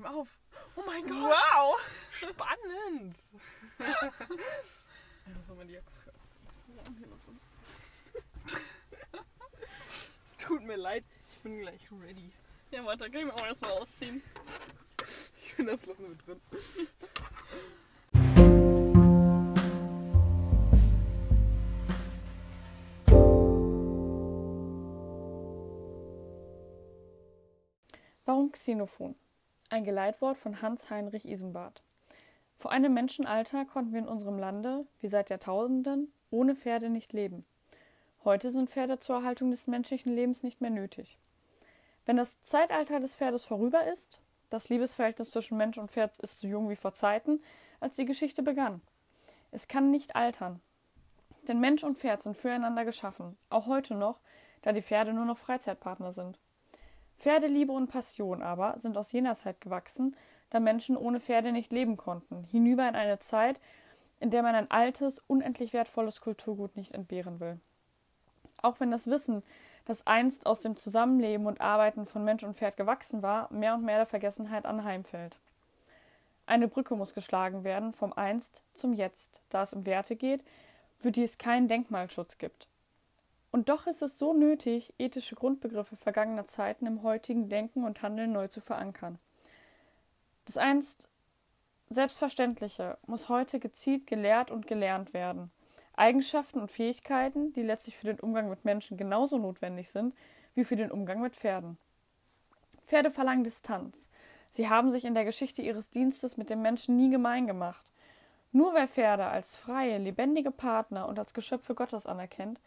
nehmen auf. Oh mein Gott. Wow! Spannend! Soll man die Jacke Es tut mir leid, ich bin gleich ready. Ja, warte, kann ich mir auch erstmal ausziehen. Ich finde, das lassen wir drin. Warum Xenophon? Ein Geleitwort von Hans-Heinrich Isenbart. Vor einem Menschenalter konnten wir in unserem Lande, wie seit Jahrtausenden, ohne Pferde nicht leben. Heute sind Pferde zur Erhaltung des menschlichen Lebens nicht mehr nötig. Wenn das Zeitalter des Pferdes vorüber ist, das Liebesverhältnis zwischen Mensch und Pferd ist so jung wie vor Zeiten, als die Geschichte begann. Es kann nicht altern. Denn Mensch und Pferd sind füreinander geschaffen, auch heute noch, da die Pferde nur noch Freizeitpartner sind. Pferdeliebe und Passion aber sind aus jener Zeit gewachsen, da Menschen ohne Pferde nicht leben konnten, hinüber in eine Zeit, in der man ein altes, unendlich wertvolles Kulturgut nicht entbehren will. Auch wenn das Wissen, das einst aus dem Zusammenleben und Arbeiten von Mensch und Pferd gewachsen war, mehr und mehr der Vergessenheit anheimfällt. Eine Brücke muss geschlagen werden vom Einst zum Jetzt, da es um Werte geht, für die es keinen Denkmalschutz gibt. Und doch ist es so nötig, ethische Grundbegriffe vergangener Zeiten im heutigen Denken und Handeln neu zu verankern. Das einst Selbstverständliche muss heute gezielt gelehrt und gelernt werden. Eigenschaften und Fähigkeiten, die letztlich für den Umgang mit Menschen genauso notwendig sind wie für den Umgang mit Pferden. Pferde verlangen Distanz. Sie haben sich in der Geschichte ihres Dienstes mit dem Menschen nie gemein gemacht. Nur wer Pferde als freie, lebendige Partner und als Geschöpfe Gottes anerkennt,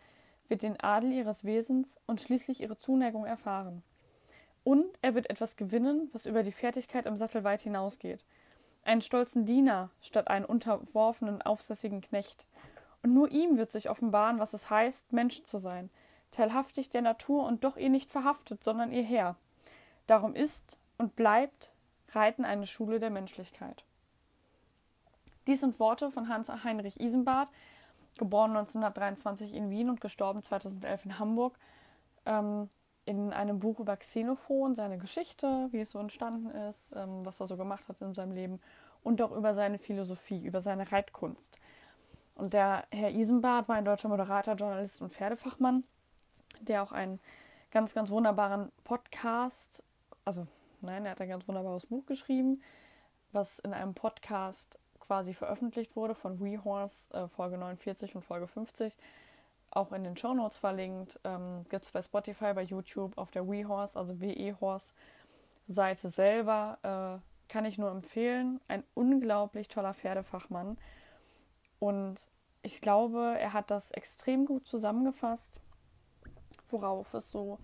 wird den Adel ihres Wesens und schließlich ihre Zuneigung erfahren. Und er wird etwas gewinnen, was über die Fertigkeit im Sattel weit hinausgeht. Einen stolzen Diener statt einen unterworfenen, aufsässigen Knecht. Und nur ihm wird sich offenbaren, was es heißt, Mensch zu sein, teilhaftig der Natur und doch ihr nicht verhaftet, sondern ihr Herr. Darum ist und bleibt Reiten eine Schule der Menschlichkeit. Dies sind Worte von Hans Heinrich Isenbart, geboren 1923 in Wien und gestorben 2011 in Hamburg, ähm, in einem Buch über Xenophon, seine Geschichte, wie es so entstanden ist, ähm, was er so gemacht hat in seinem Leben und auch über seine Philosophie, über seine Reitkunst. Und der Herr Isenbart war ein deutscher Moderator, Journalist und Pferdefachmann, der auch einen ganz, ganz wunderbaren Podcast, also nein, er hat ein ganz wunderbares Buch geschrieben, was in einem Podcast quasi veröffentlicht wurde von WeHorse, äh, Folge 49 und Folge 50, auch in den Show Notes verlinkt. Ähm, Gibt es bei Spotify, bei YouTube, auf der WeHorse, also WeHorse-Seite selber. Äh, kann ich nur empfehlen. Ein unglaublich toller Pferdefachmann. Und ich glaube, er hat das extrem gut zusammengefasst, worauf es so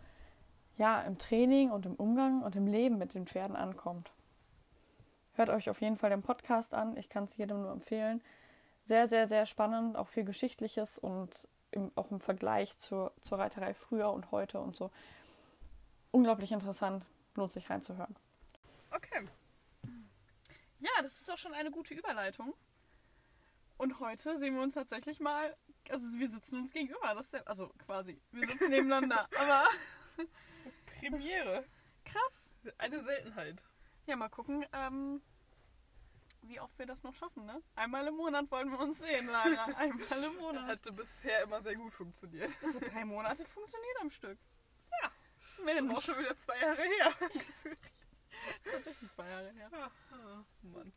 ja, im Training und im Umgang und im Leben mit den Pferden ankommt. Hört euch auf jeden Fall den Podcast an. Ich kann es jedem nur empfehlen. Sehr, sehr, sehr spannend, auch viel Geschichtliches und im, auch im Vergleich zur, zur Reiterei früher und heute und so. Unglaublich interessant, lohnt sich reinzuhören. Okay. Ja, das ist auch schon eine gute Überleitung. Und heute sehen wir uns tatsächlich mal, also wir sitzen uns gegenüber, das der, also quasi, wir sitzen nebeneinander, aber Premiere. krass. Eine Seltenheit. Ja, mal gucken, ähm, wie oft wir das noch schaffen, ne? Einmal im Monat wollen wir uns sehen, Lara. Einmal im Monat. Hatte bisher immer sehr gut funktioniert. Das hat drei Monate funktioniert am Stück. Ja. Mensch. Auch schon wieder zwei Jahre her. Das tatsächlich zwei Jahre her. Ja, ah, Mann.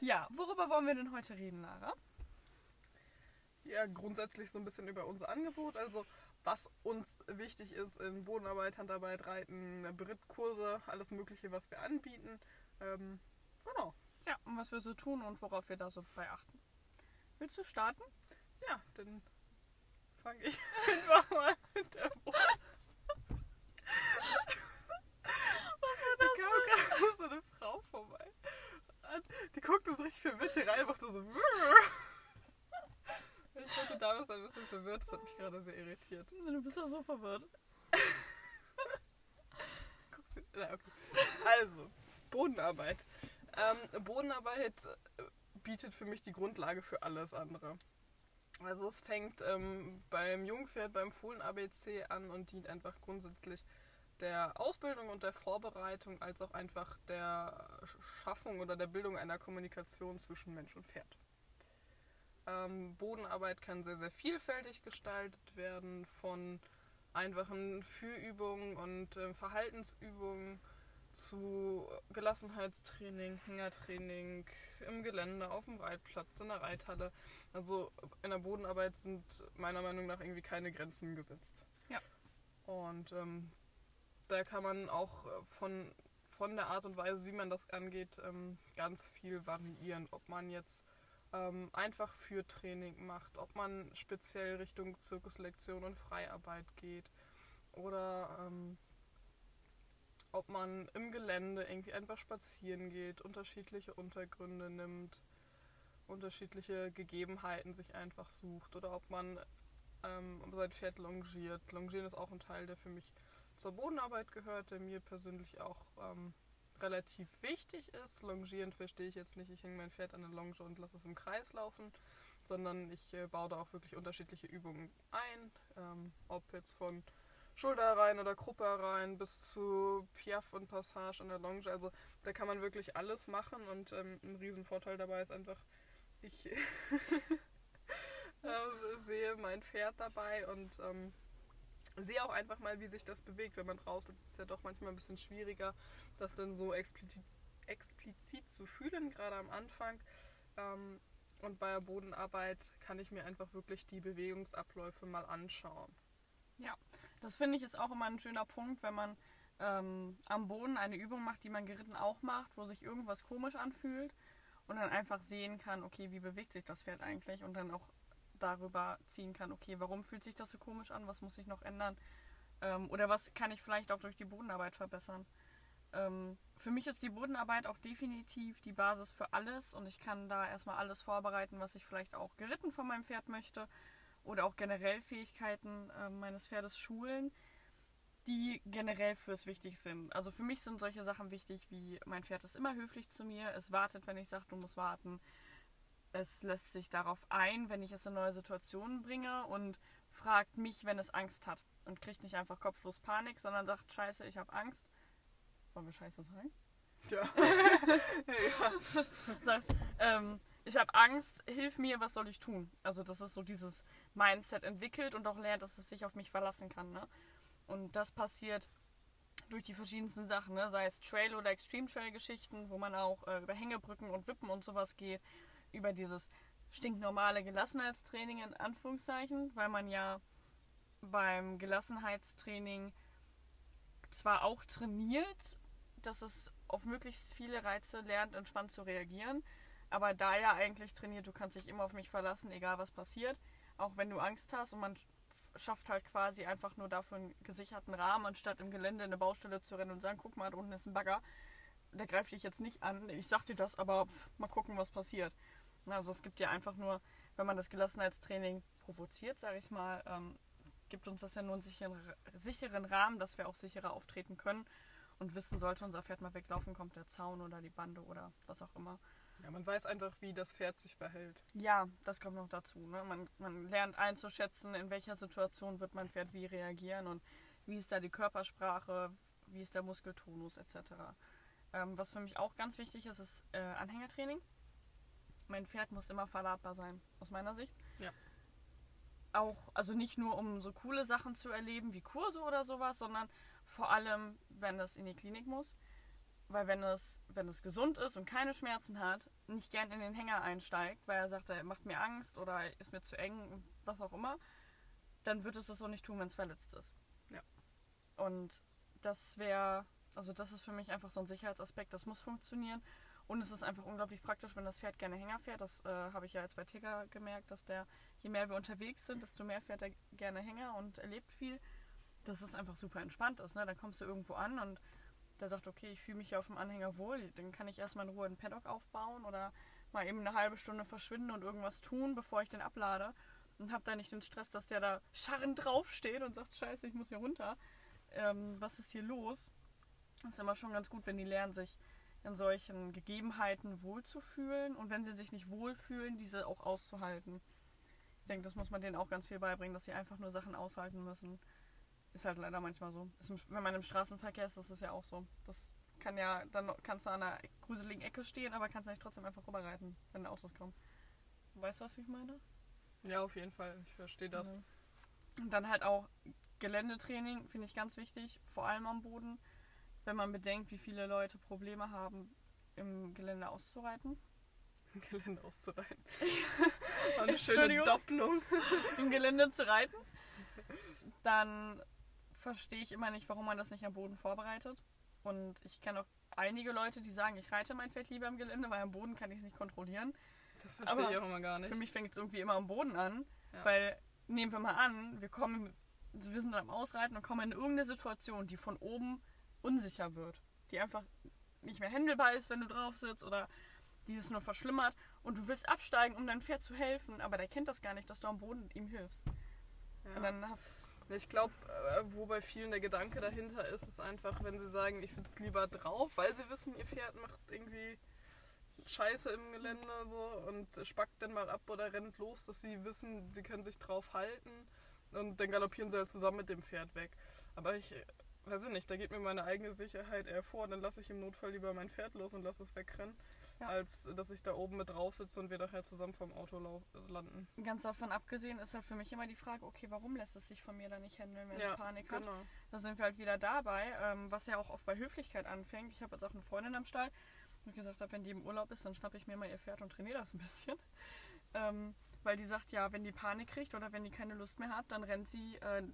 Ja, worüber wollen wir denn heute reden, Lara? Ja, grundsätzlich so ein bisschen über unser Angebot. Also, was uns wichtig ist in Bodenarbeit, Handarbeit, Reiten, Brittkurse, alles Mögliche, was wir anbieten. Ähm, genau. Ja, und was wir so tun und worauf wir da so bei achten. Willst du starten? Ja, dann fange ich einfach mal mit der Boden. Da kam gerade so eine Frau vorbei. Und Die guckte so richtig verwirrt rein, machte so. Ich glaube, da ist ein bisschen verwirrt. Das hat mich gerade sehr irritiert. Du bist ja so verwirrt. Guckst du, na, okay. Also, Bodenarbeit. Ähm, Bodenarbeit äh, bietet für mich die Grundlage für alles andere. Also es fängt ähm, beim Jungpferd, beim Fohlen ABC an und dient einfach grundsätzlich der Ausbildung und der Vorbereitung als auch einfach der Schaffung oder der Bildung einer Kommunikation zwischen Mensch und Pferd. Ähm, Bodenarbeit kann sehr, sehr vielfältig gestaltet werden, von einfachen Führübungen und äh, Verhaltensübungen zu Gelassenheitstraining, Hängertraining im Gelände, auf dem Reitplatz, in der Reithalle. Also in der Bodenarbeit sind meiner Meinung nach irgendwie keine Grenzen gesetzt. Ja. Und ähm, da kann man auch von, von der Art und Weise, wie man das angeht, ähm, ganz viel variieren. Ob man jetzt ähm, einfach für Training macht, ob man speziell Richtung Zirkuslektion und Freiarbeit geht oder ähm, ob man im Gelände irgendwie einfach spazieren geht, unterschiedliche Untergründe nimmt, unterschiedliche Gegebenheiten sich einfach sucht oder ob man ähm, sein Pferd longiert. Longieren ist auch ein Teil, der für mich zur Bodenarbeit gehört, der mir persönlich auch ähm, relativ wichtig ist. Longieren verstehe ich jetzt nicht, ich hänge mein Pferd an der Longe und lasse es im Kreis laufen, sondern ich äh, baue da auch wirklich unterschiedliche Übungen ein, ähm, ob jetzt von Schulter rein oder Gruppe rein bis zu Piaf und Passage an der Longe. Also da kann man wirklich alles machen und ähm, ein Riesenvorteil dabei ist einfach, ich äh, sehe mein Pferd dabei und ähm, sehe auch einfach mal, wie sich das bewegt. Wenn man draußen ist, ist es ja doch manchmal ein bisschen schwieriger, das dann so explizit, explizit zu fühlen, gerade am Anfang. Ähm, und bei der Bodenarbeit kann ich mir einfach wirklich die Bewegungsabläufe mal anschauen. Ja, das finde ich ist auch immer ein schöner Punkt, wenn man ähm, am Boden eine Übung macht, die man geritten auch macht, wo sich irgendwas komisch anfühlt und dann einfach sehen kann, okay, wie bewegt sich das Pferd eigentlich und dann auch darüber ziehen kann, okay, warum fühlt sich das so komisch an, was muss ich noch ändern ähm, oder was kann ich vielleicht auch durch die Bodenarbeit verbessern. Ähm, für mich ist die Bodenarbeit auch definitiv die Basis für alles und ich kann da erstmal alles vorbereiten, was ich vielleicht auch geritten von meinem Pferd möchte oder auch generell Fähigkeiten äh, meines Pferdes schulen, die generell fürs wichtig sind. Also für mich sind solche Sachen wichtig wie mein Pferd ist immer höflich zu mir, es wartet, wenn ich sage, du musst warten. Es lässt sich darauf ein, wenn ich es in neue Situationen bringe und fragt mich, wenn es Angst hat und kriegt nicht einfach kopflos Panik, sondern sagt, scheiße, ich habe Angst. Wollen wir scheiße sagen? Ja. ja. sagt, ähm, ich habe Angst, hilf mir, was soll ich tun? Also das ist so dieses Mindset entwickelt und auch lernt, dass es sich auf mich verlassen kann. Ne? Und das passiert durch die verschiedensten Sachen, ne? sei es Trail- oder Extreme-Trail-Geschichten, wo man auch äh, über Hängebrücken und Wippen und sowas geht, über dieses stinknormale Gelassenheitstraining in Anführungszeichen, weil man ja beim Gelassenheitstraining zwar auch trainiert, dass es auf möglichst viele Reize lernt, entspannt zu reagieren, aber da ja eigentlich trainiert, du kannst dich immer auf mich verlassen, egal was passiert. Auch wenn du Angst hast und man schafft halt quasi einfach nur dafür einen gesicherten Rahmen, anstatt im Gelände in eine Baustelle zu rennen und sagen, guck mal, da unten ist ein Bagger. Der greift dich jetzt nicht an. Ich sag dir das, aber pff, mal gucken, was passiert. Also es gibt ja einfach nur, wenn man das Gelassenheitstraining provoziert, sage ich mal, ähm, gibt uns das ja nur einen sicheren, sicheren Rahmen, dass wir auch sicherer auftreten können und wissen, sollte unser Pferd mal weglaufen, kommt der Zaun oder die Bande oder was auch immer. Ja, man weiß einfach, wie das Pferd sich verhält. Ja, das kommt noch dazu. Ne? Man, man lernt einzuschätzen, in welcher Situation wird mein Pferd wie reagieren und wie ist da die Körpersprache, wie ist der Muskeltonus etc. Ähm, was für mich auch ganz wichtig ist, ist äh, Anhängertraining. Mein Pferd muss immer verladbar sein, aus meiner Sicht. Ja. Auch, also nicht nur um so coole Sachen zu erleben wie Kurse oder sowas, sondern vor allem, wenn es in die Klinik muss weil wenn es, wenn es gesund ist und keine Schmerzen hat, nicht gern in den Hänger einsteigt, weil er sagt, er macht mir Angst oder ist mir zu eng, was auch immer, dann wird es das so nicht tun, wenn es verletzt ist. Ja. Und das wäre, also das ist für mich einfach so ein Sicherheitsaspekt, das muss funktionieren. Und es ist einfach unglaublich praktisch, wenn das Pferd gerne Hänger fährt. Das äh, habe ich ja jetzt bei Tigger gemerkt, dass der, je mehr wir unterwegs sind, desto mehr fährt er gerne Hänger und erlebt viel. Dass es einfach super entspannt ist. Ne? Dann kommst du irgendwo an und der sagt, okay, ich fühle mich hier auf dem Anhänger wohl, dann kann ich erstmal in Ruhe einen Paddock aufbauen oder mal eben eine halbe Stunde verschwinden und irgendwas tun, bevor ich den ablade. Und habe da nicht den Stress, dass der da scharrend draufsteht und sagt, scheiße, ich muss hier runter. Ähm, was ist hier los? Das ist immer schon ganz gut, wenn die lernen, sich in solchen Gegebenheiten wohlzufühlen und wenn sie sich nicht wohlfühlen, diese auch auszuhalten. Ich denke, das muss man denen auch ganz viel beibringen, dass sie einfach nur Sachen aushalten müssen Ist halt leider manchmal so. Im, wenn man im Straßenverkehr ist, ist es ja auch so. Das kann ja, dann kannst du an einer gruseligen Ecke stehen, aber kannst nicht trotzdem einfach rüberreiten, wenn Autos kommen. Weißt du, was ich meine? Ja, auf jeden Fall. Ich verstehe das. Mhm. Und dann halt auch Geländetraining, finde ich ganz wichtig, vor allem am Boden, wenn man bedenkt, wie viele Leute Probleme haben, im Gelände auszureiten. Im Gelände auszureiten. Eine schöne. Doppelung. Im Gelände zu reiten. Dann verstehe ich immer nicht, warum man das nicht am Boden vorbereitet. Und ich kenne auch einige Leute, die sagen, ich reite mein Pferd lieber im Gelände, weil am Boden kann ich es nicht kontrollieren. Das verstehe Aber ich auch immer gar nicht. Für mich fängt es irgendwie immer am Boden an, Ja. weil nehmen wir mal an, wir kommen, wir sind am Ausreiten und kommen in irgendeine Situation, die von oben unsicher wird, die einfach nicht mehr händelbar ist, wenn du drauf sitzt oder die es nur verschlimmert und du willst absteigen, um deinem Pferd zu helfen, aber der kennt das gar nicht, dass du am Boden ihm hilfst. Ja. Und dann hast Ich glaube, wo bei vielen der Gedanke dahinter ist, ist einfach, wenn sie sagen, ich sitze lieber drauf, weil sie wissen, ihr Pferd macht irgendwie Scheiße im Gelände so und spackt dann mal ab oder rennt los, dass sie wissen, sie können sich drauf halten und dann galoppieren sie halt zusammen mit dem Pferd weg. Aber ich äh, weiß ich nicht, da geht mir meine eigene Sicherheit eher vor, dann lasse ich im Notfall lieber mein Pferd los und lasse es wegrennen, Ja. als dass ich da oben mit drauf sitze und wir nachher zusammen vom Auto landen. ganz davon abgesehen, ist halt für mich immer die Frage, okay, warum lässt es sich von mir dann nicht handeln, wenn es Panik hat? genau. Da sind wir halt wieder dabei, ähm, was ja auch oft bei Höflichkeit anfängt. Ich habe jetzt auch eine Freundin am Stall, wo ich gesagt habe, wenn die im Urlaub ist, dann schnappe ich mir mal ihr Pferd und trainiere das ein bisschen. Ähm, weil die sagt, ja, wenn die Panik kriegt oder wenn die keine Lust mehr hat, dann rennt sie, äh,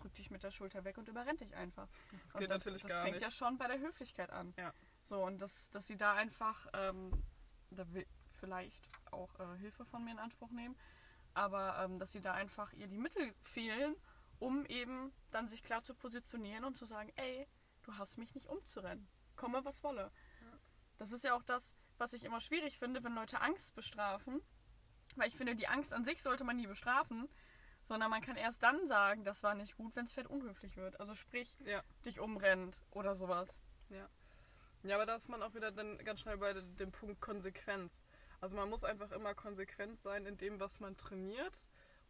drückt dich mit der Schulter weg und überrennt dich einfach. Das und geht das, natürlich das gar fängt nicht. ja schon bei der Höflichkeit an. Ja. So, und das, dass sie da einfach, ähm, da will vielleicht auch äh, Hilfe von mir in Anspruch nehmen, aber ähm, dass sie da einfach ihr die Mittel fehlen, um eben dann sich klar zu positionieren und zu sagen, ey, du hast mich nicht umzurennen. Komme, was wolle. Das ist ja auch das, was ich immer schwierig finde, wenn Leute Angst bestrafen. Weil ich finde, die Angst an sich sollte man nie bestrafen, sondern man kann erst dann sagen, das war nicht gut, wenn das Pferd unhöflich wird. Also sprich, Ja. dich umrennt oder sowas. Ja, aber da ist man auch wieder dann ganz schnell bei dem Punkt Konsequenz. Also man muss einfach immer konsequent sein in dem, was man trainiert.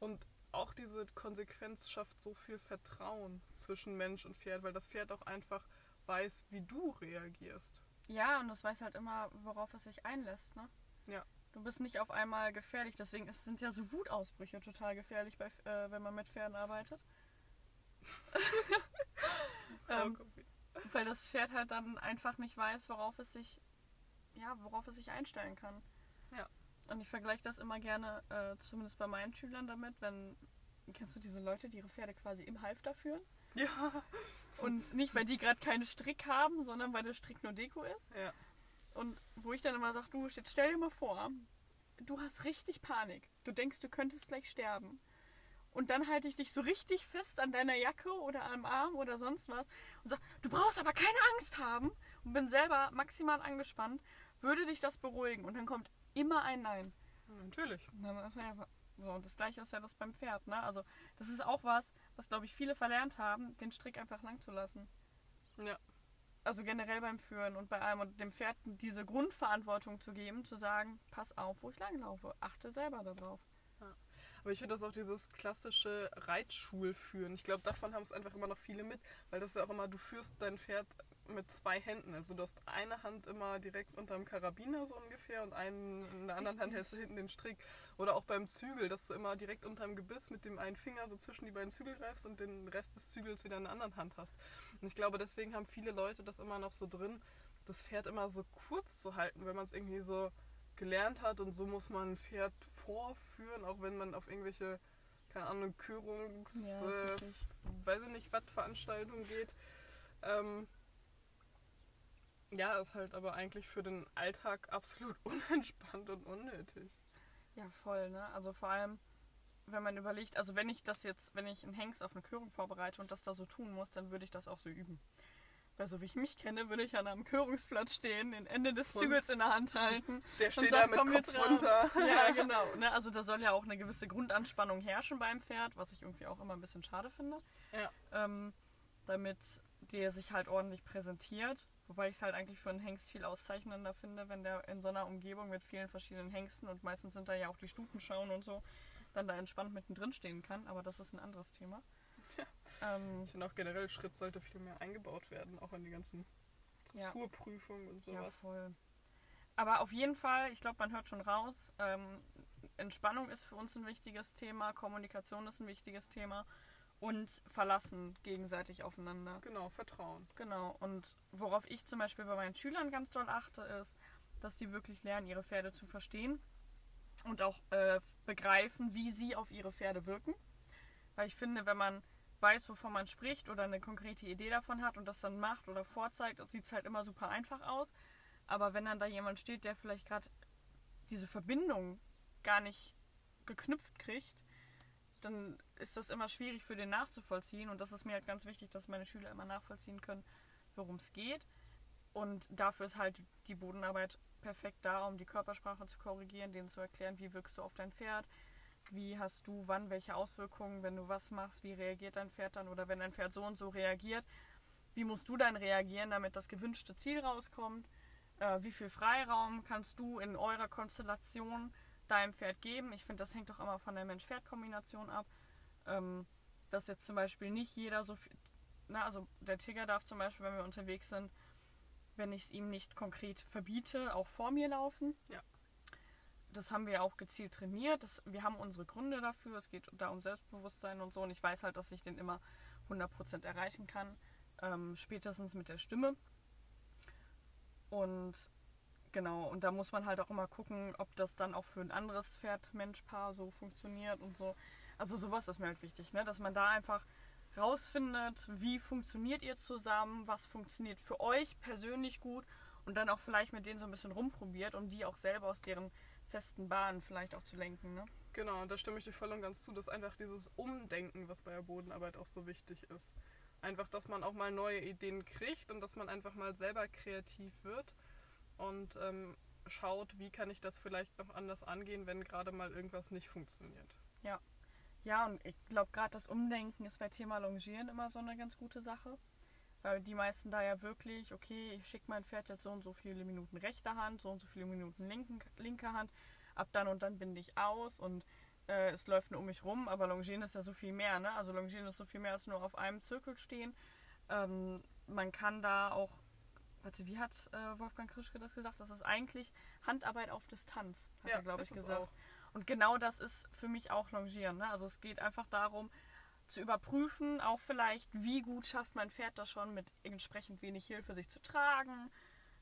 Und auch diese Konsequenz schafft so viel Vertrauen zwischen Mensch und Pferd, weil das Pferd auch einfach weiß, wie du reagierst. Ja, und das weiß halt immer, worauf es sich einlässt, ne? Ja. Du bist nicht auf einmal gefährlich, deswegen ist, sind ja so Wutausbrüche total gefährlich, bei, äh, wenn man mit Pferden arbeitet. ähm, weil das Pferd halt dann einfach nicht weiß, worauf es sich, ja, worauf es sich einstellen kann. Ja. Und ich vergleiche das immer gerne, äh, zumindest bei meinen Schülern damit, wenn, kennst du diese Leute, die ihre Pferde quasi im Halfter führen? ja. Und nicht, weil die gerade keinen Strick haben, sondern weil der Strick nur Deko ist. Ja. Und wo ich dann immer sage, du, jetzt stell dir mal vor, du hast richtig Panik. Du denkst, du könntest gleich sterben. Und dann halte ich dich so richtig fest an deiner Jacke oder am Arm oder sonst was und sag, du brauchst aber keine Angst haben und bin selber maximal angespannt, würde dich das beruhigen. Und dann kommt immer ein Nein. Natürlich. Und dann ist einfach- So, und das gleiche ist ja das beim Pferd, ne? Also, das ist auch was, was glaube ich viele verlernt haben, den Strick einfach lang zu lassen. Ja. Also generell beim Führen und bei allem und dem Pferd diese Grundverantwortung zu geben, zu sagen, pass auf, wo ich langlaufe, achte selber darauf. Aber ich finde das auch dieses klassische Reitschulführen. Ich glaube, davon haben es einfach immer noch viele mit, weil das ist ja auch immer, du führst dein Pferd mit zwei Händen. Also du hast eine Hand immer direkt unterm Karabiner so ungefähr und einen, in der anderen Hand hältst du hinten den Strick. Oder auch beim Zügel, dass du immer direkt unterm Gebiss mit dem einen Finger so zwischen die beiden Zügel greifst und den Rest des Zügels wieder in der anderen Hand hast. Und ich glaube, deswegen haben viele Leute das immer noch so drin, das Pferd immer so kurz zu halten, wenn man es irgendwie so gelernt hat und so muss man ein Pferd vorführen, auch wenn man auf irgendwelche, keine Ahnung, Körungs, Ja, äh, richtig. weiß ich nicht, was Veranstaltungen geht. Ähm, ja, ist halt aber eigentlich für den Alltag absolut unentspannt und unnötig. Ja, voll, ne? Also vor allem, wenn man überlegt, also wenn ich das jetzt, wenn ich einen Hengst auf eine Körung vorbereite und das da so tun muss, dann würde ich das auch so üben. Weil so wie ich mich kenne, würde ich an einem Körungsplatz stehen, den Ende des. Zügels in der Hand halten. Der steht sag, da mit komm Kopf runter. Ja, genau. Ne? Also da soll ja auch eine gewisse Grundanspannung herrschen beim Pferd, was ich irgendwie auch immer ein bisschen schade finde. Ja. Ähm, damit der sich halt ordentlich präsentiert. Wobei ich es halt eigentlich für einen Hengst viel auszeichnender finde, wenn der in so einer Umgebung mit vielen verschiedenen Hengsten und meistens sind da ja auch die Stutenschauen und so, dann da entspannt mittendrin stehen kann. Aber das ist ein anderes Thema. Ähm, Ich finde auch generell, Schritt sollte viel mehr eingebaut werden, auch in die ganzen Ja. Dressurprüfungen und ja, sowas. voll. Aber auf jeden Fall, ich glaube, man hört schon raus, ähm, Entspannung ist für uns ein wichtiges Thema, Kommunikation ist ein wichtiges Thema und Verlassen gegenseitig aufeinander. Genau, Vertrauen. Genau. Und worauf ich zum Beispiel bei meinen Schülern ganz doll achte, ist, dass die wirklich lernen, ihre Pferde zu verstehen und auch äh, begreifen, wie sie auf ihre Pferde wirken. Weil ich finde, wenn man weiß, wovon man spricht oder eine konkrete Idee davon hat und das dann macht oder vorzeigt, sieht es halt immer super einfach aus. Aber wenn dann da jemand steht, der vielleicht gerade diese Verbindung gar nicht geknüpft kriegt, dann ist das immer schwierig für den nachzuvollziehen. Und das ist mir halt ganz wichtig, dass meine Schüler immer nachvollziehen können, worum es geht. Und dafür ist halt die Bodenarbeit perfekt da, um die Körpersprache zu korrigieren, denen zu erklären, wie wirkst du auf dein Pferd, wie hast du wann welche Auswirkungen, wenn du was machst, wie reagiert dein Pferd dann oder wenn dein Pferd so und so reagiert, wie musst du dann reagieren, damit das gewünschte Ziel rauskommt, äh, wie viel Freiraum kannst du in eurer Konstellation deinem Pferd geben. Ich finde, das hängt doch immer von der Mensch-Pferd-Kombination ab, ähm, dass jetzt zum Beispiel nicht jeder so viel, na, also der Tiger darf zum Beispiel, wenn wir unterwegs sind, wenn ich es ihm nicht konkret verbiete, auch vor mir laufen. Ja. Das haben wir auch gezielt trainiert. Das, wir haben unsere Gründe dafür. Es geht da um Selbstbewusstsein und so. Und ich weiß halt, dass ich den immer 100% erreichen kann. Ähm, spätestens mit der Stimme. Und genau, und da muss man halt auch immer gucken, ob das dann auch für ein anderes Pferd-Mensch-Paar so funktioniert und so. Also sowas ist mir halt wichtig, ne? dass man da einfach rausfindet, wie funktioniert ihr zusammen, was funktioniert für euch persönlich gut und dann auch vielleicht mit denen so ein bisschen rumprobiert, um die auch selber aus deren festen Bahnen vielleicht auch zu lenken. Ne? Genau, da stimme ich dir voll und ganz zu, dass einfach dieses Umdenken, was bei der Bodenarbeit auch so wichtig ist. Einfach, dass man auch mal neue Ideen kriegt und dass man einfach mal selber kreativ wird und ähm, schaut, wie kann ich das vielleicht noch anders angehen, wenn gerade mal irgendwas nicht funktioniert. Ja, und ich glaube, gerade das Umdenken ist bei Thema Longieren immer so eine ganz gute Sache. Weil die meisten da ja wirklich, okay, ich schicke mein Pferd jetzt so und so viele Minuten rechte Hand, so und so viele Minuten linken, linke Hand, ab dann und dann binde ich aus und äh, es läuft nur um mich rum, aber Longieren ist ja so viel mehr, ne? Also Longieren ist so viel mehr als nur auf einem Zirkel stehen. Ähm, man kann da auch, warte, wie hat äh, Wolfgang Krischke das gesagt? Das ist eigentlich Handarbeit auf Distanz, hat er, glaube ich, gesagt. auch. Und genau das ist für mich auch Longieren. Ne? Also es geht einfach darum, zu überprüfen, auch vielleicht, wie gut schafft mein Pferd das schon mit entsprechend wenig Hilfe sich zu tragen,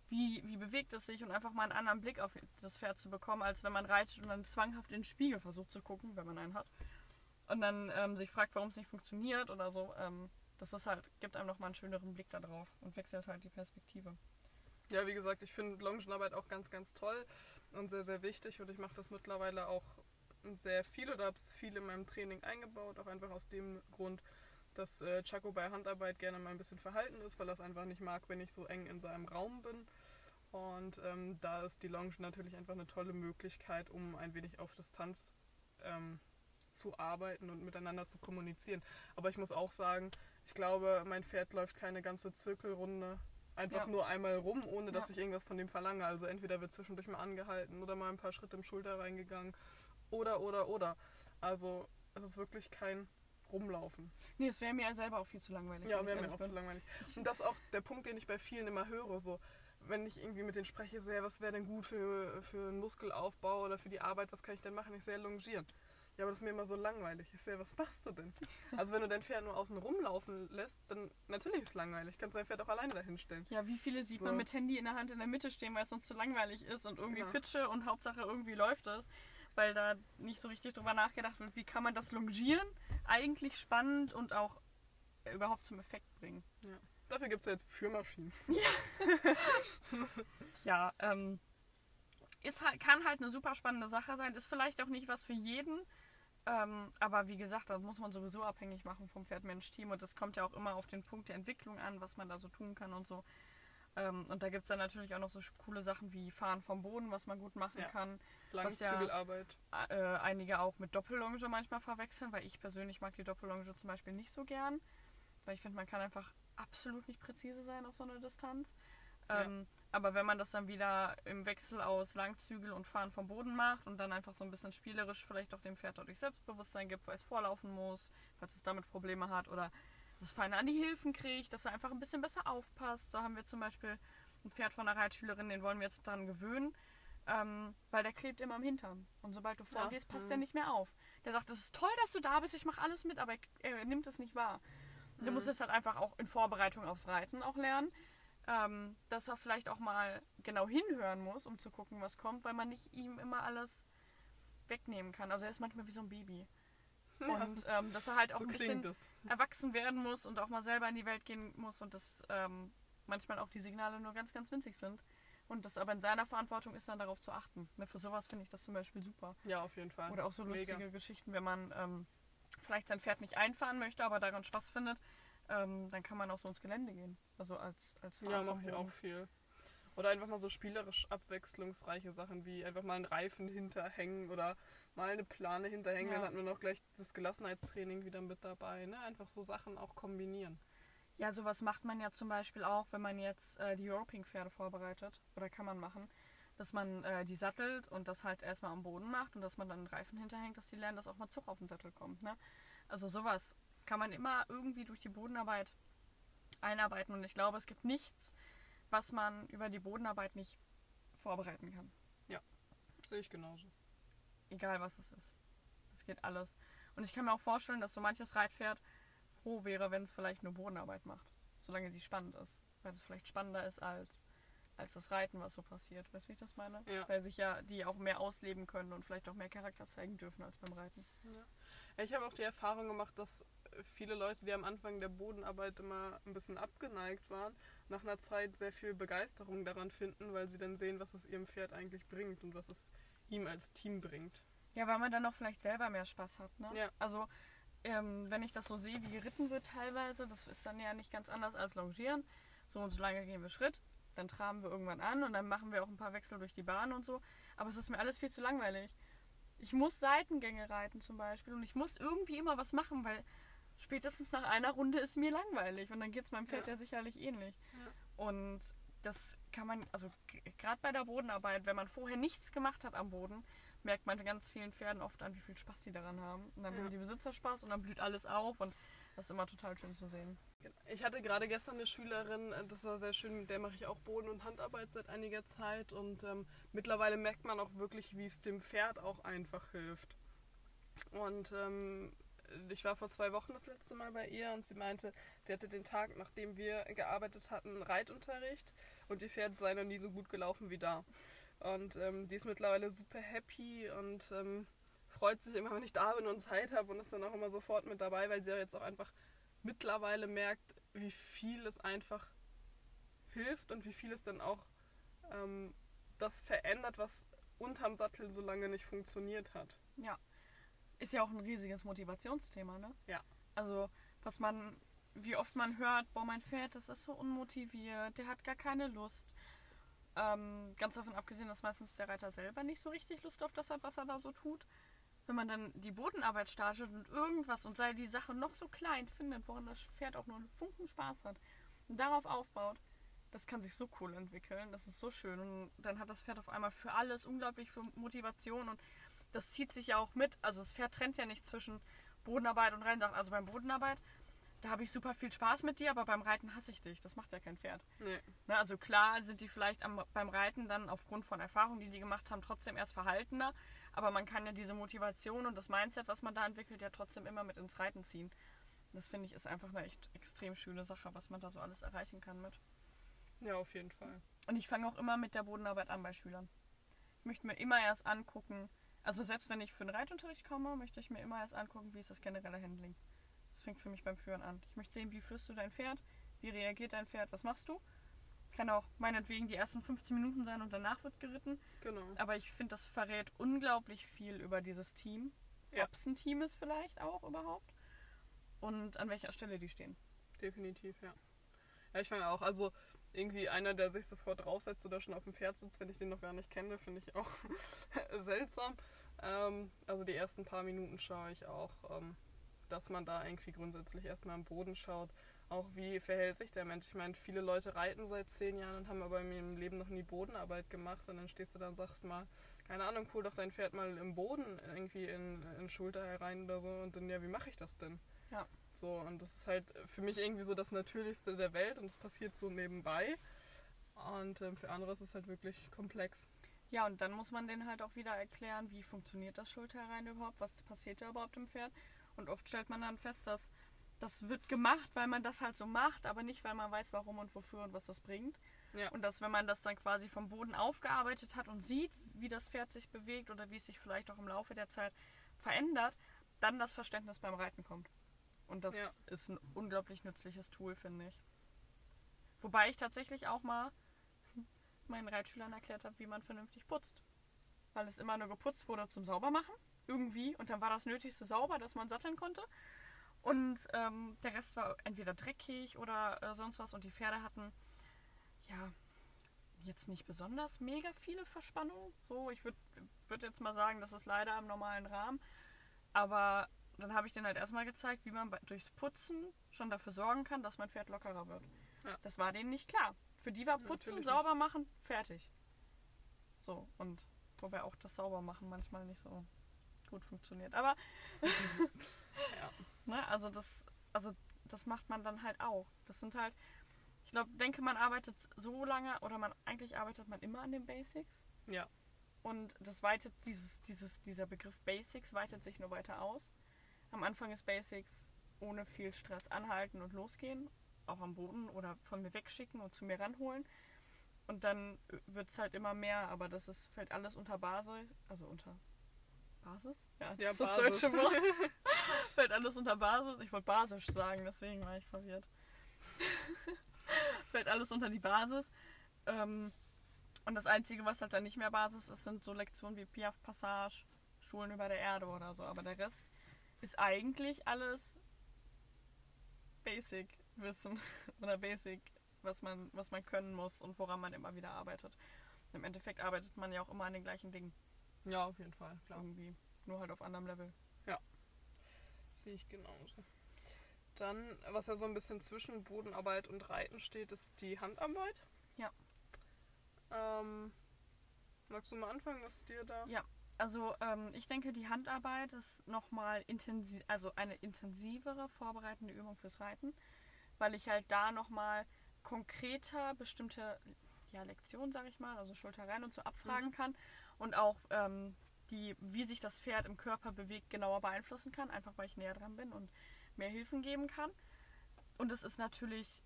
wie, wie bewegt es sich und einfach mal einen anderen Blick auf das Pferd zu bekommen, als wenn man reitet und dann zwanghaft in den Spiegel versucht zu gucken, wenn man einen hat. Und dann ähm, sich fragt, warum es nicht funktioniert oder so. Ähm, das ist halt, gibt einem nochmal einen schöneren Blick da drauf und wechselt halt die Perspektive. Ja, wie gesagt, ich finde Longenarbeit auch ganz, ganz toll und sehr, sehr wichtig und ich mache das mittlerweile auch sehr viel oder habe es viel in meinem Training eingebaut, auch einfach aus dem Grund, dass äh, Chaco bei Handarbeit gerne mal ein bisschen verhalten ist, weil er es einfach nicht mag, wenn ich so eng in seinem Raum bin. Und ähm, da ist die Longe natürlich einfach eine tolle Möglichkeit, um ein wenig auf Distanz ähm, zu arbeiten und miteinander zu kommunizieren. Aber ich muss auch sagen, ich glaube, mein Pferd läuft keine ganze Zirkelrunde einfach Ja. nur einmal rum, ohne dass Ja. ich irgendwas von dem verlange. Also entweder wird zwischendurch mal angehalten oder mal ein paar Schritte im Schulter reingegangen oder, oder, oder. Also es ist wirklich kein Rumlaufen. Nee, es wäre mir ja selber auch viel zu langweilig. Ja, wäre mir auch bin. zu langweilig. Und das ist auch der Punkt, den ich bei vielen immer höre. So, wenn ich irgendwie mit denen spreche, so, ja, was wäre denn gut für, für einen Muskelaufbau oder für die Arbeit, was kann ich denn machen? Ich sehe longieren. Ja, aber das ist mir immer so langweilig. Ich sehe, was machst du denn? Also wenn du dein Pferd nur außen rumlaufen lässt, dann natürlich ist es langweilig. Kannst dein Pferd auch alleine dahin stellen. Ja, wie viele sieht So. man mit Handy in der Hand in der Mitte stehen, weil es sonst zu langweilig ist und irgendwie Genau. Pitsche und Hauptsache irgendwie läuft es, weil da nicht so richtig drüber nachgedacht wird, wie kann man das longieren eigentlich spannend und auch überhaupt zum Effekt bringen. Dafür gibt es ja jetzt Führmaschinen. Ja, ähm, ist halt, kann halt eine super spannende Sache sein, ist vielleicht auch nicht was für jeden, ähm, aber wie gesagt, das muss man sowieso abhängig machen vom Pferd-Mensch-Team und das kommt ja auch immer auf den Punkt der Entwicklung an, was man da so tun kann und so. Ähm, und da gibt es dann natürlich auch noch so coole Sachen wie Fahren vom Boden, was man gut machen Ja. kann. Was ja- Langzügelarbeit. äh, einige auch mit Doppellonge manchmal verwechseln, weil ich persönlich mag die Doppellonge zum Beispiel nicht so gern, weil ich finde, man kann einfach absolut nicht präzise sein auf so einer Distanz. Ja. Ähm, aber wenn man das dann wieder im Wechsel aus Langzügel und Fahren vom Boden macht und dann einfach so ein bisschen spielerisch vielleicht auch dem Pferd dadurch Selbstbewusstsein gibt, weil es vorlaufen muss, falls es damit Probleme hat oder das feiner an die Hilfen kriegt, dass er einfach ein bisschen besser aufpasst. Da haben wir zum Beispiel ein Pferd von einer Reitschülerin, den wollen wir jetzt dran gewöhnen, ähm, weil der klebt immer am Hintern. Und sobald du vorgehst, passt mhm. der nicht mehr auf. Der sagt, es ist toll, dass du da bist, ich mache alles mit, aber er, er nimmt es nicht wahr. Du musst es halt einfach auch in Vorbereitung aufs Reiten auch lernen, ähm, dass er vielleicht auch mal genau hinhören muss, um zu gucken, was kommt, weil man nicht ihm immer alles wegnehmen kann. Also er ist manchmal wie so ein Baby. Und ähm, dass er halt auch so ein bisschen es. erwachsen werden muss und auch mal selber in die Welt gehen muss und dass ähm, manchmal auch die Signale nur ganz, ganz winzig sind. Und das aber in seiner Verantwortung ist, dann darauf zu achten. Ne, für sowas finde ich das zum Beispiel super. Ja, auf jeden Fall. Oder auch so Mega. lustige Geschichten, wenn man ähm, vielleicht sein Pferd nicht einfahren möchte, aber daran Spaß findet, ähm, dann kann man auch so ins Gelände gehen. Also als, als Ja, mache ich auch viel. Oder einfach mal so spielerisch abwechslungsreiche Sachen wie einfach mal einen Reifen hinterhängen oder mal eine Plane hinterhängen. Ja. Dann hat man auch gleich das Gelassenheitstraining wieder mit dabei. Ne? Einfach so Sachen auch kombinieren. Ja, sowas macht man ja zum Beispiel auch, wenn man jetzt äh, die Roping-Pferde vorbereitet. Oder kann man machen. Dass man äh, die sattelt und das halt erstmal am Boden macht und dass man dann einen Reifen hinterhängt, dass die lernen, dass auch mal Zug auf den Sattel kommt. Ne? Also sowas kann man immer irgendwie durch die Bodenarbeit einarbeiten. Und ich glaube, es gibt nichts, was man über die Bodenarbeit nicht vorbereiten kann. Sehe ich genauso. Egal was es ist. Es geht alles. Und ich kann mir auch vorstellen, dass so manches Reitpferd froh wäre, wenn es vielleicht nur Bodenarbeit macht. Solange die spannend ist. Weil es vielleicht spannender ist als, als das Reiten, was so passiert. Weißt du, wie ich das meine? Ja. Weil sich ja die auch mehr ausleben können und vielleicht auch mehr Charakter zeigen dürfen als beim Reiten. Ja, ich habe auch die Erfahrung gemacht, dass viele Leute, die am Anfang der Bodenarbeit immer ein bisschen abgeneigt waren, nach einer Zeit sehr viel Begeisterung daran finden, weil sie dann sehen, was es ihrem Pferd eigentlich bringt und was es ihm als Team bringt. Ja, weil man dann auch vielleicht selber mehr Spaß hat. Ne? Ja. Also, ähm, wenn ich das so sehe, wie geritten wird teilweise, das ist dann ja nicht ganz anders als Longieren. So und so lange gehen wir Schritt, dann traben wir irgendwann an und dann machen wir auch ein paar Wechsel durch die Bahn und so. Aber es ist mir alles viel zu langweilig. Ich muss Seitengänge reiten zum Beispiel und ich muss irgendwie immer was machen, weil spätestens nach einer Runde ist mir langweilig und dann geht es meinem Pferd ja, Ja. sicherlich ähnlich. Und das kann man, also gerade bei der Bodenarbeit, wenn man vorher nichts gemacht hat am Boden, merkt man ganz vielen Pferden oft an, wie viel Spaß die daran haben. Und dann Ja. haben die Besitzer Spaß und dann blüht alles auf und das ist immer total schön zu sehen. Ich hatte gerade gestern eine Schülerin, äh, das war sehr schön, mit der mache ich auch Boden- und Handarbeit seit einiger Zeit und ähm, mittlerweile merkt man auch wirklich, wie es dem Pferd auch einfach hilft. Und ähm, ich war vor zwei Wochen das letzte Mal bei ihr und sie meinte, sie hatte den Tag, nachdem wir gearbeitet hatten, Reitunterricht und ihr Pferd sei noch nie so gut gelaufen wie da. Und ähm, die ist mittlerweile super happy und ähm, freut sich immer, wenn ich da bin und Zeit habe und ist dann auch immer sofort mit dabei, weil sie ja jetzt auch einfach mittlerweile merkt, wie viel es einfach hilft und wie viel es dann auch ähm, das verändert, was unterm Sattel so lange nicht funktioniert hat. Ja. Ist ja auch ein riesiges Motivationsthema, ne? Ja. Also, was man, wie oft man hört, boah, mein Pferd, das ist so unmotiviert, der hat gar keine Lust. Ähm, ganz davon abgesehen, dass meistens der Reiter selber nicht so richtig Lust auf das hat, was er da so tut. Wenn man dann die Bodenarbeit startet und irgendwas und sei die Sache noch so klein findet, woran das Pferd auch nur einen Funken Spaß hat und darauf aufbaut, das kann sich so cool entwickeln. Das ist so schön. Und dann hat das Pferd auf einmal für alles unglaublich viel Motivation und das zieht sich ja auch mit. Also das Pferd trennt ja nicht zwischen Bodenarbeit und Reiten. Also beim Bodenarbeit, da habe ich super viel Spaß mit dir, aber beim Reiten hasse ich dich. Das macht ja kein Pferd. Nee. Ne, also klar sind die vielleicht am, beim Reiten dann aufgrund von Erfahrungen, die die gemacht haben, trotzdem erst verhaltener. Aber man kann ja diese Motivation und das Mindset, was man da entwickelt, ja trotzdem immer mit ins Reiten ziehen. Das finde ich ist einfach eine echt extrem schöne Sache, was man da so alles erreichen kann mit. Ja, auf jeden Fall. Und ich fange auch immer mit der Bodenarbeit an bei Schülern. Ich möchte mir immer erst angucken, also selbst wenn ich für den Reitunterricht komme, möchte ich mir immer erst angucken, wie ist das generelle Handling. Das fängt für mich beim Führen an. Ich möchte sehen, wie führst du dein Pferd, wie reagiert dein Pferd, was machst du. Kann auch meinetwegen die ersten 15 Minuten sein und danach wird geritten. Genau. Aber ich finde, das verrät unglaublich viel über dieses Team. Ja. Ob es ein Team ist vielleicht auch überhaupt. Und an welcher Stelle die stehen. Definitiv, ja. Ja, ich fange auch. Also irgendwie einer, der sich sofort draufsetzt oder schon auf dem Pferd sitzt, wenn ich den noch gar nicht kenne, finde ich auch seltsam. Ähm, also die ersten paar Minuten schaue ich auch, ähm, dass man da irgendwie grundsätzlich erstmal am Boden schaut. Auch wie verhält sich der Mensch? Ich meine, viele Leute reiten seit zehn Jahren und haben aber in ihrem Leben noch nie Bodenarbeit gemacht. Und dann stehst du da und sagst mal, keine Ahnung, hol doch dein Pferd mal im Boden irgendwie in, in Schulter herein oder so. Und dann, ja, wie mache ich das denn? Ja. So, und das ist halt für mich irgendwie so das Natürlichste der Welt und es passiert so nebenbei. Und ähm, für andere ist es halt wirklich komplex. Ja, und dann muss man denen halt auch wieder erklären, wie funktioniert das Schulterrein überhaupt, was passiert da überhaupt im Pferd. Und oft stellt man dann fest, dass das wird gemacht, weil man das halt so macht, aber nicht, weil man weiß, warum und wofür und was das bringt. Ja. Und dass, wenn man das dann quasi vom Boden aufgearbeitet hat und sieht, wie das Pferd sich bewegt oder wie es sich vielleicht auch im Laufe der Zeit verändert, dann das Verständnis beim Reiten kommt. Und das Ja. ist ein unglaublich nützliches Tool, finde ich. Wobei ich tatsächlich auch mal meinen Reitschülern erklärt habe, wie man vernünftig putzt. Weil es immer nur geputzt wurde zum Saubermachen, irgendwie. Und dann war das Nötigste sauber, dass man satteln konnte. Und ähm, der Rest war entweder dreckig oder äh, sonst was. Und die Pferde hatten, ja, jetzt nicht besonders mega viele Verspannungen. So, ich würde würd jetzt mal sagen, das ist leider im normalen Rahmen. Aber dann habe ich denen halt erstmal gezeigt, wie man durchs Putzen schon dafür sorgen kann, dass mein Pferd lockerer wird. Ja. Das war denen nicht klar. Für die war Putzen, Natürlich sauber machen, fertig. So, und wobei auch das Saubermachen manchmal nicht so gut funktioniert. Aber Ja. ne, also das, also das macht man dann halt auch. Das sind halt, ich glaube, denke, man arbeitet so lange oder man eigentlich arbeitet man immer an den Basics. Ja. Und das weitet, dieses, dieses, dieser Begriff Basics weitet sich nur weiter aus. Am Anfang ist Basics ohne viel Stress anhalten und losgehen, auch am Boden oder von mir wegschicken und zu mir ranholen. Und dann wird es halt immer mehr, aber das ist, fällt alles unter Basis, also unter Basis? Ja, das Ja, ist das Basis. deutsche Wort. fällt alles unter Basis. Ich wollte basisch sagen, deswegen war ich verwirrt. fällt alles unter die Basis. Ähm, und das Einzige, was halt dann nicht mehr Basis ist, sind so Lektionen wie Piaf Passage, Schulen über der Erde oder so. Aber der Rest ist eigentlich alles Basic-Wissen oder Basic, was man, was man können muss und woran man immer wieder arbeitet. Im Endeffekt arbeitet man ja auch immer an den gleichen Dingen Ja, auf jeden Fall, klar. irgendwie. Nur halt auf anderem Level. Sehe ich genauso. Dann, was ja so ein bisschen zwischen Bodenarbeit und Reiten steht, ist die Handarbeit. Ja. Ähm, magst du mal anfangen, was dir da. Ja. Also ähm, ich denke, die Handarbeit ist nochmal intensiv, also eine intensivere vorbereitende Übung fürs Reiten, weil ich halt da nochmal konkreter bestimmte ja, Lektionen, sage ich mal, also Schulter rein und so abfragen Mhm. kann und auch ähm, die, wie sich das Pferd im Körper bewegt, genauer beeinflussen kann, einfach weil ich näher dran bin und mehr Hilfen geben kann. Und es ist natürlich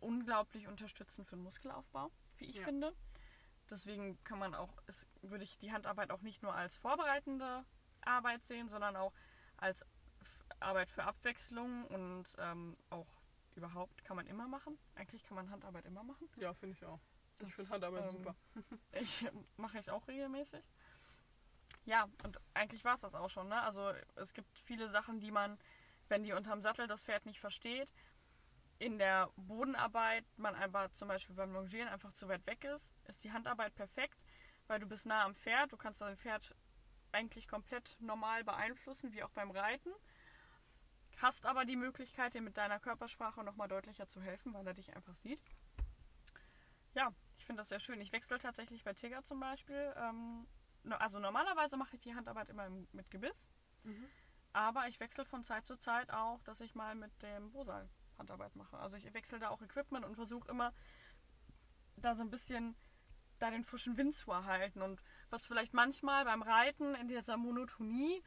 unglaublich unterstützend für den Muskelaufbau, wie ich Ja. finde. Deswegen kann man auch, es, würde ich die Handarbeit auch nicht nur als vorbereitende Arbeit sehen, sondern auch als Arbeit für Abwechslung und ähm, auch überhaupt kann man immer machen. Eigentlich kann man Handarbeit immer machen. Ja, finde ich auch. Ich Das, finde Handarbeit ähm, super. Ich mache ich auch regelmäßig. Ja, und eigentlich war es das auch schon. Ne? Also es gibt viele Sachen, die man, wenn die unterm Sattel das Pferd nicht versteht, in der Bodenarbeit man einfach zum Beispiel beim Longieren einfach zu weit weg ist, ist die Handarbeit perfekt, weil du bist nah am Pferd, du kannst dein Pferd eigentlich komplett normal beeinflussen, wie auch beim Reiten. Hast aber die Möglichkeit, dir mit deiner Körpersprache nochmal deutlicher zu helfen, weil er dich einfach sieht. Ja, ich finde das sehr schön. Ich wechsle tatsächlich bei Tigger zum Beispiel. Ähm, also normalerweise mache ich die Handarbeit immer im, mit Gebiss. Mhm. Aber ich wechsle von Zeit zu Zeit auch, dass ich mal mit dem Bosal Handarbeit mache. Also ich wechsle da auch Equipment und versuche immer da so ein bisschen da den frischen Wind zu erhalten. Und was vielleicht manchmal beim Reiten in dieser Monotonie,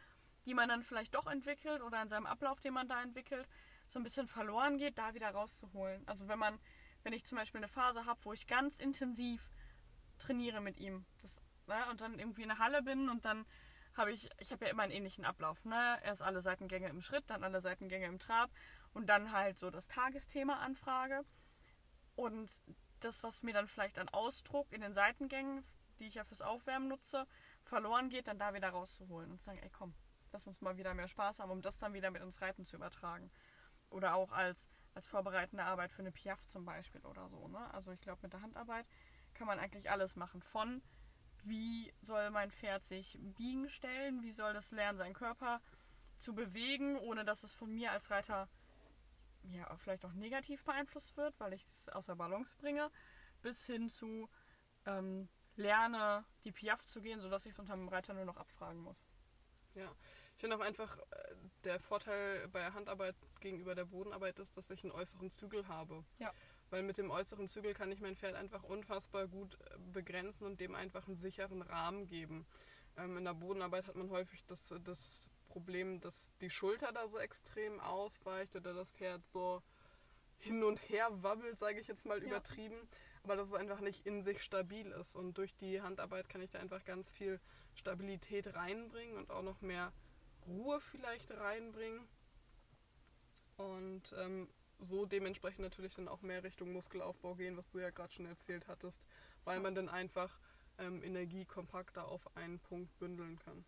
die man dann vielleicht doch entwickelt oder in seinem Ablauf, den man da entwickelt, so ein bisschen verloren geht, da wieder rauszuholen. Also wenn man, wenn ich zum Beispiel eine Phase habe, wo ich ganz intensiv trainiere mit ihm das, ne, und dann irgendwie in der Halle bin und dann habe ich, ich habe ja immer einen ähnlichen Ablauf. Ne? Erst alle Seitengänge im Schritt, dann alle Seitengänge im Trab und dann halt so das Tagesthema anfrage. Und das, was mir dann vielleicht an Ausdruck in den Seitengängen, die ich ja fürs Aufwärmen nutze, verloren geht, dann da wieder rauszuholen und zu sagen, ey komm, lass uns mal wieder mehr Spaß haben, um das dann wieder mit ins Reiten zu übertragen. Oder auch als, als vorbereitende Arbeit für eine Piaf zum Beispiel oder so. Ne? Also ich glaube, mit der Handarbeit kann man eigentlich alles machen. Von wie soll mein Pferd sich biegen stellen, wie soll das lernen, seinen Körper zu bewegen, ohne dass es von mir als Reiter ja, vielleicht auch negativ beeinflusst wird, weil ich es aus der Balance bringe, bis hin zu ähm, lerne, die Piaf zu gehen, sodass ich es unter dem Reiter nur noch abfragen muss. Ja. Ich finde auch einfach, äh, der Vorteil bei Handarbeit gegenüber der Bodenarbeit ist, dass ich einen äußeren Zügel habe. Ja. Weil mit dem äußeren Zügel kann ich mein Pferd einfach unfassbar gut äh, begrenzen und dem einfach einen sicheren Rahmen geben. Ähm, in der Bodenarbeit hat man häufig das, das Problem, dass die Schulter da so extrem ausweicht oder das Pferd so hin und her wabbelt, sage ich jetzt mal Ja. übertrieben, aber dass es einfach nicht in sich stabil ist. Und durch die Handarbeit kann ich da einfach ganz viel Stabilität reinbringen und auch noch mehr Ruhe vielleicht reinbringen. Und ähm, so dementsprechend natürlich dann auch mehr Richtung Muskelaufbau gehen, was du ja gerade schon erzählt hattest, weil man dann einfach ähm, Energie kompakter auf einen Punkt bündeln kann.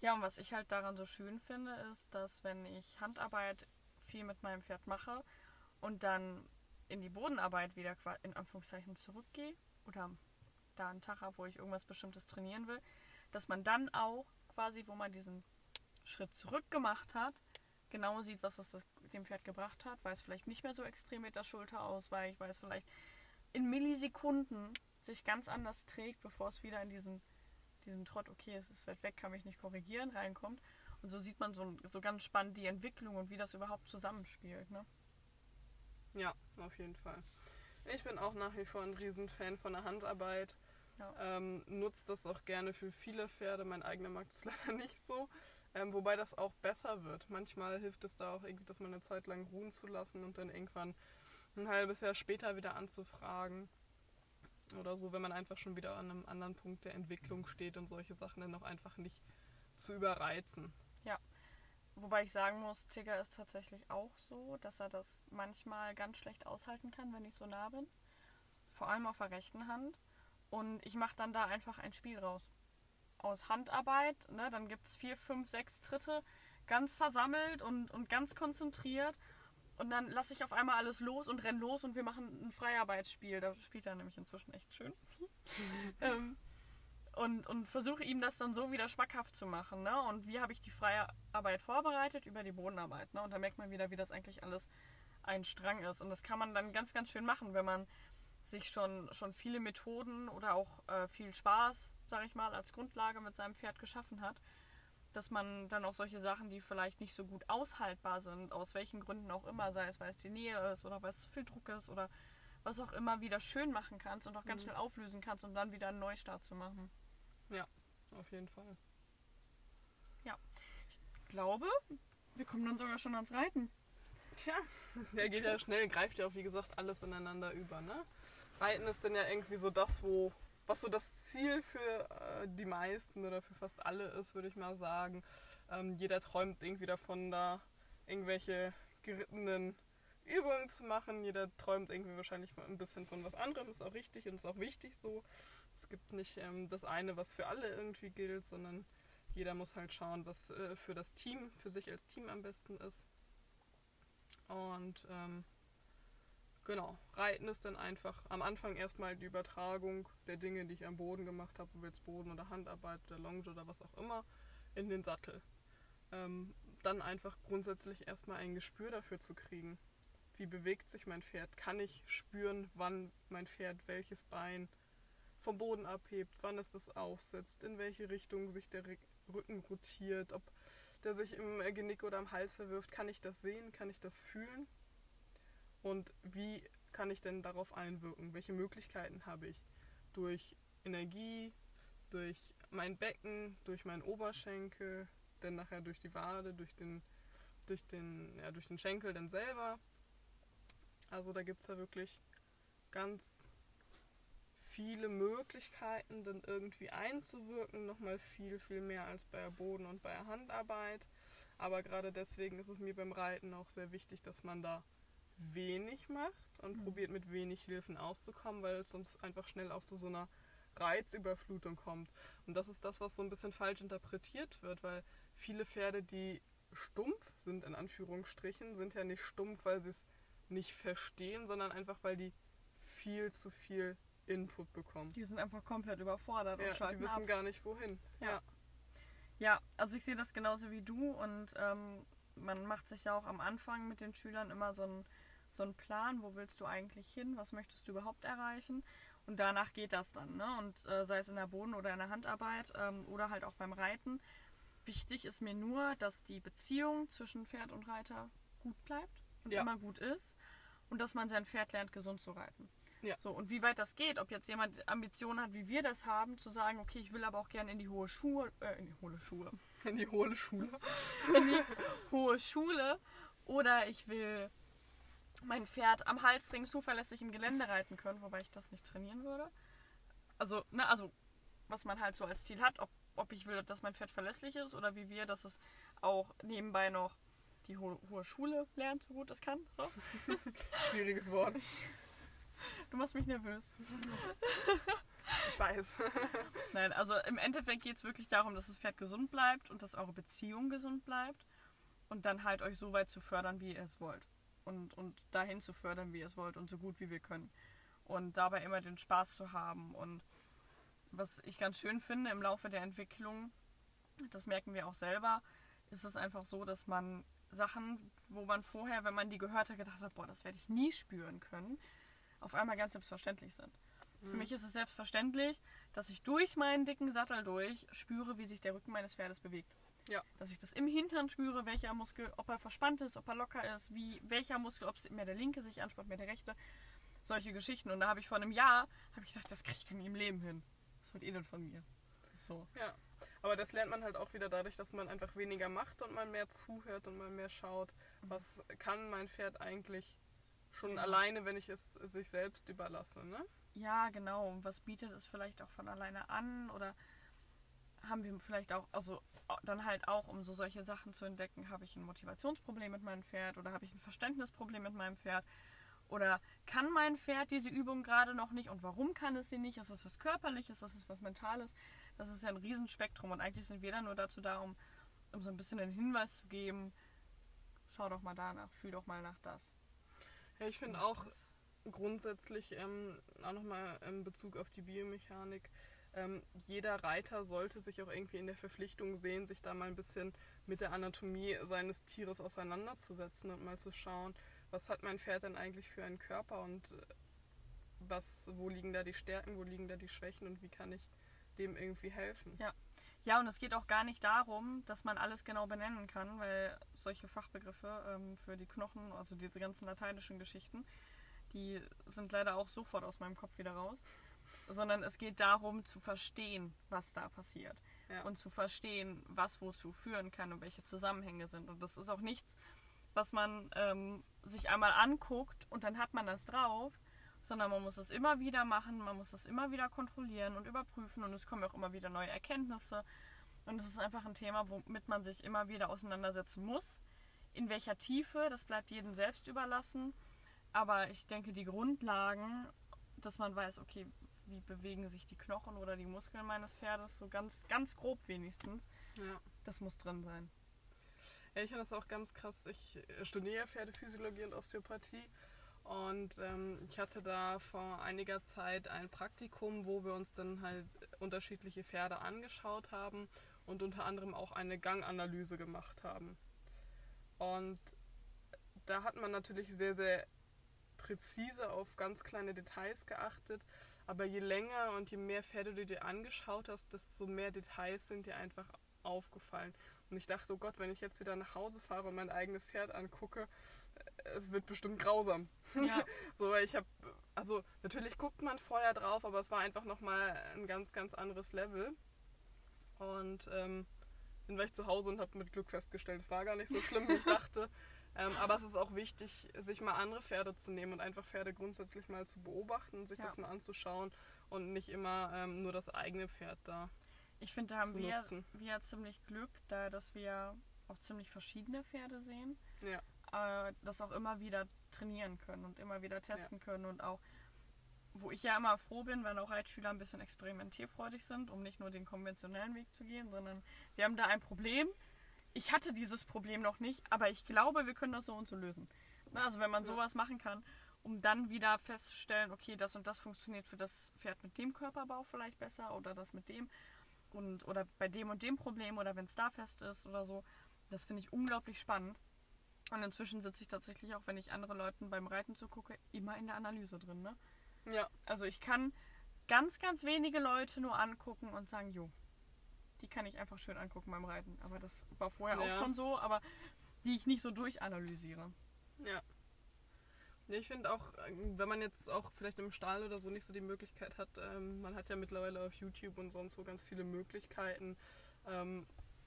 Ja, und was ich halt daran so schön finde, ist, dass wenn ich Handarbeit viel mit meinem Pferd mache und dann in die Bodenarbeit wieder in Anführungszeichen zurückgehe oder da einen Tag habe, wo ich irgendwas Bestimmtes trainieren will, dass man dann auch quasi, wo man diesen Schritt zurück gemacht hat, genau sieht, was es dem Pferd gebracht hat, weil es vielleicht nicht mehr so extrem mit der Schulter ausweicht, weil es vielleicht in Millisekunden sich ganz anders trägt, bevor es wieder in diesen diesen Trott, okay, es ist weit weg, kann mich nicht korrigieren, reinkommt. Und so sieht man so, so ganz spannend die Entwicklung und wie das überhaupt zusammenspielt. Ne? Ja, auf jeden Fall. Ich bin auch nach wie vor ein Riesenfan von der Handarbeit. Ja. Ähm, nutzt das auch gerne für viele Pferde. Mein eigener mag das leider nicht so. Ähm, wobei das auch besser wird. Manchmal hilft es da auch irgendwie, dass man eine Zeit lang ruhen zu lassen und dann irgendwann ein halbes Jahr später wieder anzufragen. Oder so, wenn man einfach schon wieder an einem anderen Punkt der Entwicklung steht und solche Sachen dann auch einfach nicht zu überreizen. Wobei ich sagen muss, Tigger ist tatsächlich auch so, dass er das manchmal ganz schlecht aushalten kann, wenn ich so nah bin. Vor allem auf der rechten Hand. Und ich mache dann da einfach ein Spiel raus. Aus Handarbeit, ne? dann gibt es vier, fünf, sechs Tritte, ganz versammelt und, und ganz konzentriert. Und dann lasse ich auf einmal alles los und renn los und wir machen ein Freiarbeitsspiel. Da spielt er nämlich inzwischen echt schön. ähm, und, und versuche ihm das dann so wieder schmackhaft zu machen. Ne? Und wie habe ich die freie Arbeit vorbereitet? Über die Bodenarbeit. Ne? Und da merkt man wieder, wie das eigentlich alles ein Strang ist. Und das kann man dann ganz, ganz schön machen, wenn man sich schon, schon viele Methoden oder auch äh, viel Spaß, sage ich mal, als Grundlage mit seinem Pferd geschaffen hat. Dass man dann auch solche Sachen, die vielleicht nicht so gut aushaltbar sind, aus welchen Gründen auch immer, sei es, weil es die Nähe ist oder weil es zu viel Druck ist oder was auch immer, wieder schön machen kannst und auch ganz Mhm. schnell auflösen kannst, um dann wieder einen Neustart zu machen. Auf jeden Fall. Ich glaube, wir kommen dann sogar schon ans Reiten. Tja, der geht ja schnell, greift ja auch wie gesagt alles ineinander über, ne? Reiten ist dann ja irgendwie so das, wo, was so das Ziel für äh, die meisten oder für fast alle ist, würde ich mal sagen. Ähm, jeder träumt irgendwie davon, da irgendwelche gerittenen Übungen zu machen. Jeder träumt irgendwie wahrscheinlich ein bisschen von was anderem, ist auch richtig und ist auch wichtig so. Es gibt nicht ähm, das eine, was für alle irgendwie gilt, sondern jeder muss halt schauen, was äh, für das Team, für sich als Team am besten ist. Und ähm, genau, Reiten ist dann einfach am Anfang erstmal die Übertragung der Dinge, die ich am Boden gemacht habe, ob jetzt Boden oder Handarbeit oder Longe oder was auch immer, in den Sattel. Ähm, dann einfach grundsätzlich erstmal ein Gespür dafür zu kriegen. Wie bewegt sich mein Pferd? Kann ich spüren, wann mein Pferd welches Bein vom Boden abhebt, wann es das aufsetzt, in welche Richtung sich der Rücken rotiert, ob der sich im Genick oder am Hals verwirft, kann ich das sehen, kann ich das fühlen? Und wie kann ich denn darauf einwirken? Welche Möglichkeiten habe ich? Durch Energie, durch mein Becken, durch meinen Oberschenkel, dann nachher durch die Wade, durch den, durch den, ja, durch den Schenkel dann selber. Also da gibt es ja wirklich ganz viele Möglichkeiten, dann irgendwie einzuwirken, nochmal viel, viel mehr als bei der Boden- und bei der Handarbeit. Aber gerade deswegen ist es mir beim Reiten auch sehr wichtig, dass man da wenig macht und Mhm. probiert mit wenig Hilfen auszukommen, weil es sonst einfach schnell auch zu so einer Reizüberflutung kommt. Und das ist das, was so ein bisschen falsch interpretiert wird, weil viele Pferde, die stumpf sind, in Anführungsstrichen, sind ja nicht stumpf, weil sie es nicht verstehen, sondern einfach, weil die viel zu viel Input bekommen. Die sind einfach komplett überfordert Ja, und die schalten wissen ab. gar nicht wohin. Ja. Ja. Ja, also ich sehe das genauso wie du und ähm, man macht sich ja auch am Anfang mit den Schülern immer so einen so einen Plan, wo willst du eigentlich hin, was möchtest du überhaupt erreichen und danach geht das dann, ne? Und äh, sei es in der Boden- oder in der Handarbeit ähm, oder halt auch beim Reiten, wichtig ist mir nur, dass die Beziehung zwischen Pferd und Reiter gut bleibt und Ja. immer gut ist und dass man sein Pferd lernt, gesund zu reiten. Ja. So, und wie weit das geht, ob jetzt jemand Ambitionen hat, wie wir das haben, zu sagen, okay, ich will aber auch gerne in die hohe Schuhe, äh, in die hohe Schuhe, In die hohle Schule. in die hohe Schule oder ich will mein Pferd am Halsring zuverlässig im Gelände reiten können, wobei ich das nicht trainieren würde. Also, ne, also was man halt so als Ziel hat, ob, ob ich will, dass mein Pferd verlässlich ist oder wie wir, dass es auch nebenbei noch die hohe, hohe Schule lernt, so gut es kann. So. Schwieriges Wort. Du machst mich nervös. Ich weiß. Nein, also im Endeffekt geht es wirklich darum, dass das Pferd gesund bleibt und dass eure Beziehung gesund bleibt und dann halt euch so weit zu fördern, wie ihr es wollt. Und, und dahin zu fördern, wie ihr es wollt und so gut wie wir können. Und dabei immer den Spaß zu haben. Und was ich ganz schön finde im Laufe der Entwicklung, das merken wir auch selber, ist es einfach so, dass man Sachen, wo man vorher, wenn man die gehört hat, gedacht hat, boah, das werde ich nie spüren können, auf einmal ganz selbstverständlich sind. Für mich ist es selbstverständlich, dass ich durch meinen dicken Sattel durch spüre, wie sich der Rücken meines Pferdes bewegt. Ja. Dass ich das im Hintern spüre, welcher Muskel, ob er verspannt ist, ob er locker ist, wie welcher Muskel, ob es mehr der linke sich anspannt, mehr der rechte. Solche Geschichten. Und da habe ich vor einem Jahr habe ich gedacht, das kriegt ihr nie im Leben hin. Das wird eh nicht von mir. So. Ja. Aber das lernt man halt auch wieder dadurch, dass man einfach weniger macht und man mehr zuhört und man mehr schaut, was kann mein Pferd eigentlich schon Ja. alleine, wenn ich es sich selbst überlasse. Ne? Ja, genau. Und was bietet es vielleicht auch von alleine an? Oder haben wir vielleicht auch, also dann halt auch, um so solche Sachen zu entdecken, habe ich ein Motivationsproblem mit meinem Pferd oder habe ich ein Verständnisproblem mit meinem Pferd? Oder kann mein Pferd diese Übung gerade noch nicht und warum kann es sie nicht? Ist das was Körperliches? Ist das was Mentales? Das ist ja ein Riesenspektrum und eigentlich sind wir dann nur dazu da, um, um so ein bisschen einen Hinweis zu geben. Schau doch mal danach, fühl doch mal nach das. Ja, ich finde auch grundsätzlich ähm, auch nochmal in Bezug auf die Biomechanik, ähm, jeder Reiter sollte sich auch irgendwie in der Verpflichtung sehen, sich da mal ein bisschen mit der Anatomie seines Tieres auseinanderzusetzen und mal zu schauen, was hat mein Pferd denn eigentlich für einen Körper und äh, was, wo liegen da die Stärken, wo liegen da die Schwächen und wie kann ich dem irgendwie helfen. Ja. Ja, und es geht auch gar nicht darum, dass man alles genau benennen kann, weil solche Fachbegriffe ähm, für die Knochen, also diese ganzen lateinischen Geschichten, die sind leider auch sofort aus meinem Kopf wieder raus. Sondern es geht darum zu verstehen, was da passiert. Ja. Und zu verstehen, was wozu führen kann und welche Zusammenhänge sind. Und das ist auch nichts, was man ähm, sich einmal anguckt und dann hat man das drauf, sondern man muss es immer wieder machen, man muss es immer wieder kontrollieren und überprüfen und es kommen auch immer wieder neue Erkenntnisse. Und es ist einfach ein Thema, womit man sich immer wieder auseinandersetzen muss. In welcher Tiefe, das bleibt jedem selbst überlassen. Aber ich denke, die Grundlagen, dass man weiß, okay, wie bewegen sich die Knochen oder die Muskeln meines Pferdes, so ganz, ganz grob wenigstens, Ja. das muss drin sein. Ja, ich finde das auch ganz krass. Ich studiere ja Pferdephysiologie und Osteopathie und ähm, ich hatte da vor einiger Zeit ein Praktikum, wo wir uns dann halt unterschiedliche Pferde angeschaut haben und unter anderem auch eine Ganganalyse gemacht haben. Und da hat man natürlich sehr, sehr präzise auf ganz kleine Details geachtet. Aber je länger und je mehr Pferde du dir angeschaut hast, desto mehr Details sind dir einfach aufgefallen. Und ich dachte, oh Gott, wenn ich jetzt wieder nach Hause fahre und mein eigenes Pferd angucke, äh, es wird bestimmt grausam. Ja, So, weil ich habe, also natürlich guckt man vorher drauf, aber es war einfach nochmal ein ganz, ganz anderes Level. Und ähm, dann war ich zu Hause und habe mit Glück festgestellt, es war gar nicht so schlimm, wie ich dachte. Ähm, aber es ist auch wichtig, sich mal andere Pferde zu nehmen und einfach Pferde grundsätzlich mal zu beobachten, sich Ja. das mal anzuschauen und nicht immer ähm, nur das eigene Pferd da. ich finde, da haben wir, nutzen. wir ziemlich Glück, da dass wir auch ziemlich verschiedene Pferde sehen. Ja. äh, das auch immer wieder trainieren können und immer wieder testen können und auch, wo ich ja immer froh bin, wenn auch Reitschüler ein bisschen experimentierfreudig sind, um nicht nur den konventionellen Weg zu gehen, sondern wir haben da ein Problem. Ich hatte dieses Problem noch nicht, aber ich glaube, wir können das so und so lösen. Also wenn man sowas machen kann, um dann wieder festzustellen, okay, das und das funktioniert für das Pferd mit dem Körperbau vielleicht besser oder das mit dem und oder bei dem und dem Problem oder wenn es da fest ist oder so. Das finde ich unglaublich spannend. Und inzwischen sitze ich tatsächlich auch, wenn ich andere Leuten beim Reiten zugucke, immer in der Analyse drin. Ne? Ja, Also ich kann ganz, ganz wenige Leute nur angucken und sagen, jo, Die kann ich einfach schön angucken beim Reiten. Aber das war vorher Ja. auch schon so, aber die ich nicht so durchanalysiere. Ja. Ich finde auch, ähm, wenn man jetzt auch vielleicht im Stall oder so nicht so die Möglichkeit hat, ähm, man hat ja mittlerweile auf YouTube und sonst so ganz viele Möglichkeiten, ähm,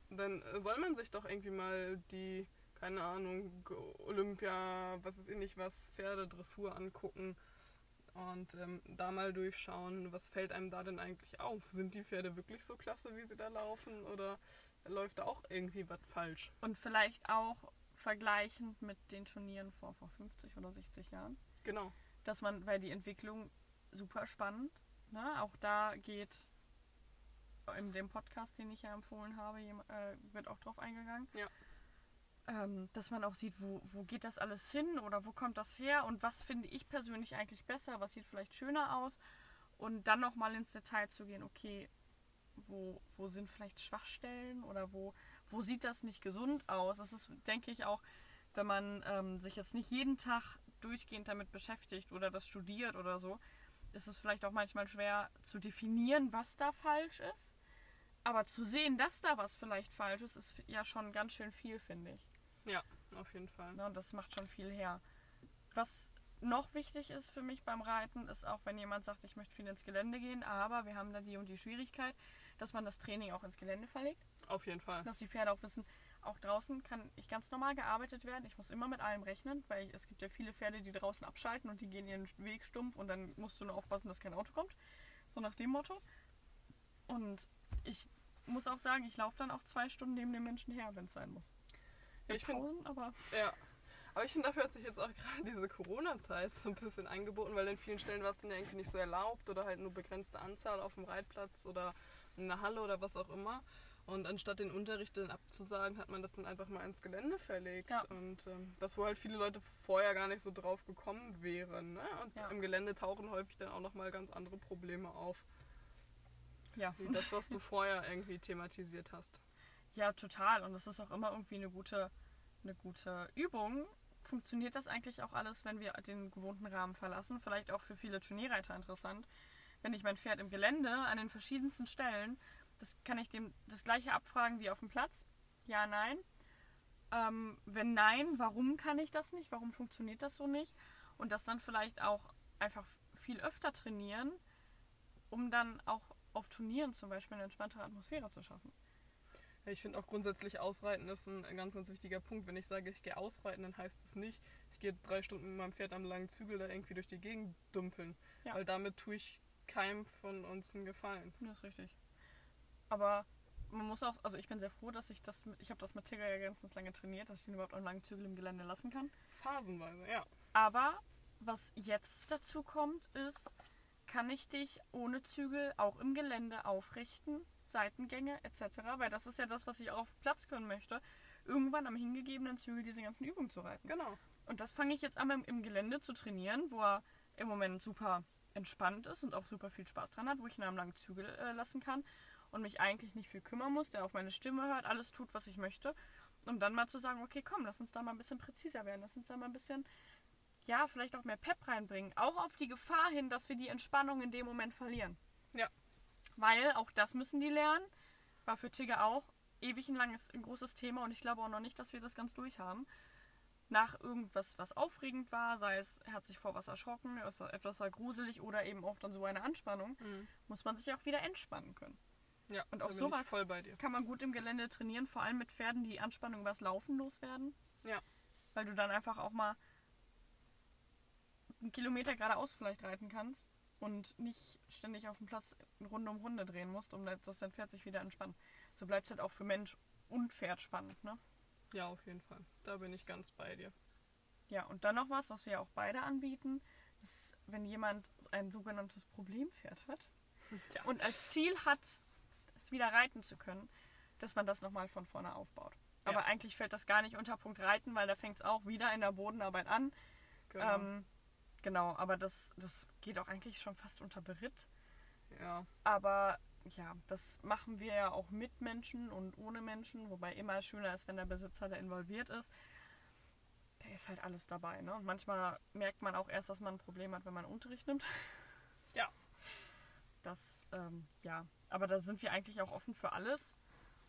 dann soll man sich doch irgendwie mal die, keine Ahnung, Olympia, was ist eh nicht was, Pferdedressur angucken und ähm, da mal durchschauen, was fällt einem da denn eigentlich auf? Sind die Pferde wirklich so klasse, wie sie da laufen oder läuft da auch irgendwie was falsch? Und vielleicht auch vergleichend mit den Turnieren vor, vor 50 oder 60 Jahren. Genau. Dass man, weil die Entwicklung super spannend, ne? auch da geht in dem Podcast, den ich ja empfohlen habe, äh, wird auch drauf eingegangen. Ja. Ähm, dass man auch sieht, wo, wo geht das alles hin oder wo kommt das her und was finde ich persönlich eigentlich besser, was sieht vielleicht schöner aus und dann nochmal ins Detail zu gehen, okay, wo, wo sind vielleicht Schwachstellen oder wo, wo sieht das nicht gesund aus? Das ist, denke ich, auch, wenn man ähm, sich jetzt nicht jeden Tag durchgehend damit beschäftigt oder das studiert oder so, ist es vielleicht auch manchmal schwer zu definieren, was da falsch ist. Aber zu sehen, dass da was vielleicht falsch ist, ist ja schon ganz schön viel, finde ich. Ja, auf jeden Fall. Ne? Und das macht schon viel her. Was noch wichtig ist für mich beim Reiten, ist auch, wenn jemand sagt, ich möchte viel ins Gelände gehen, aber wir haben da die und die Schwierigkeit, dass man das Training auch ins Gelände verlegt. Auf jeden Fall. Dass die Pferde auch wissen, auch draußen kann ich ganz normal gearbeitet werden. Ich muss immer mit allem rechnen, weil ich, es gibt ja viele Pferde, die draußen abschalten und die gehen ihren Weg stumpf und dann musst du nur aufpassen, dass kein Auto kommt. So nach dem Motto. Und ich muss auch sagen, ich laufe dann auch zwei Stunden neben dem Menschen her, wenn es sein muss. Ja, ich Pausen, aber ja. Aber ich finde, dafür hat sich jetzt auch gerade diese Corona-Zeit so ein bisschen angeboten, weil in vielen Stellen war es dann ja irgendwie nicht so erlaubt oder halt nur begrenzte Anzahl auf dem Reitplatz oder in der Halle oder was auch immer. Und anstatt den Unterricht dann abzusagen, hat man das dann einfach mal ins Gelände verlegt. Ja. Und ähm, das, wo halt viele Leute vorher gar nicht so drauf gekommen wären. Ne? Und Ja. im Gelände tauchen häufig dann auch nochmal ganz andere Probleme auf, ja. wie das, was du vorher irgendwie thematisiert hast. Ja, total. Und das ist auch immer irgendwie eine gute, eine gute Übung. Funktioniert das eigentlich auch alles, wenn wir den gewohnten Rahmen verlassen? Vielleicht auch für viele Turnierreiter interessant. Wenn ich mein Pferd im Gelände an den verschiedensten Stellen, das kann ich dem das gleiche abfragen wie auf dem Platz. Ja, nein. Ähm, wenn nein, warum kann ich das nicht? Warum funktioniert das so nicht? Und das dann vielleicht auch einfach viel öfter trainieren, um dann auch auf Turnieren zum Beispiel eine entspanntere Atmosphäre zu schaffen. Ich finde auch grundsätzlich Ausreiten ist ein ganz, ganz wichtiger Punkt. Wenn ich sage, ich gehe ausreiten, dann heißt es nicht, ich gehe jetzt drei Stunden mit meinem Pferd am langen Zügel da irgendwie durch die Gegend dümpeln. Ja. Weil damit tue ich keinem von uns einen Gefallen. Ja, ist richtig. Aber man muss auch, also ich bin sehr froh, dass ich das, ich habe das mit Tigger ja ganz, ganz lange trainiert, dass ich ihn überhaupt an langen Zügel im Gelände lassen kann. Phasenweise, ja. Aber was jetzt dazu kommt, ist, kann ich dich ohne Zügel auch im Gelände aufrichten, Seitengänge etc., weil das ist ja das, was ich auch auf Platz können möchte, irgendwann am hingegebenen Zügel diese ganzen Übungen zu reiten. Genau. Und das fange ich jetzt an im- im Gelände zu trainieren, wo er im Moment super entspannt ist und auch super viel Spaß dran hat, wo ich ihn am langen Zügel äh, lassen kann und mich eigentlich nicht viel kümmern muss, der auf meine Stimme hört, alles tut, was ich möchte. Um dann mal zu sagen, okay, komm, lass uns da mal ein bisschen präziser werden, lass uns da mal ein bisschen, ja, vielleicht auch mehr Pep reinbringen. Auch auf die Gefahr hin, dass wir die Entspannung in dem Moment verlieren. Ja. Weil auch das müssen die lernen. War für Tigger auch ewig ein langes, ein großes Thema und ich glaube auch noch nicht, dass wir das ganz durchhaben nach irgendwas, was aufregend war, sei es, er hat sich vor was erschrocken, es war etwas war gruselig oder eben auch dann so eine Anspannung, Mhm. muss man sich auch wieder entspannen können. Ja, Und auch sowas- ich voll bei dir. Kann man gut im Gelände trainieren, vor allem mit Pferden, die Anspannung übers Laufen loswerden. Ja. Weil du dann einfach auch mal einen Kilometer geradeaus vielleicht reiten kannst und nicht ständig auf dem Platz Runde um Runde drehen musst, um dass dein Pferd sich wieder entspannt. So bleibt es halt auch für Mensch und Pferd spannend, ne? Ja, auf jeden Fall. Da bin ich ganz bei dir. Ja, und dann noch was, was wir auch beide anbieten, ist, wenn jemand ein sogenanntes Problempferd hat Ja. und als Ziel hat, es wieder reiten zu können, dass man das nochmal von vorne aufbaut. Ja. Aber eigentlich fällt das gar nicht unter Punkt Reiten, weil da fängt es auch wieder in der Bodenarbeit an. Genau. Ähm, genau, aber das, das geht auch eigentlich schon fast unter Beritt. ja. Aber ja, das machen wir ja auch mit Menschen und ohne Menschen, wobei immer schöner ist, wenn der Besitzer da involviert ist. Da ist halt alles dabei, ne? Und manchmal merkt man auch erst, dass man ein Problem hat, wenn man Unterricht nimmt. Ja. Das, ähm, ja. Aber da sind wir eigentlich auch offen für alles.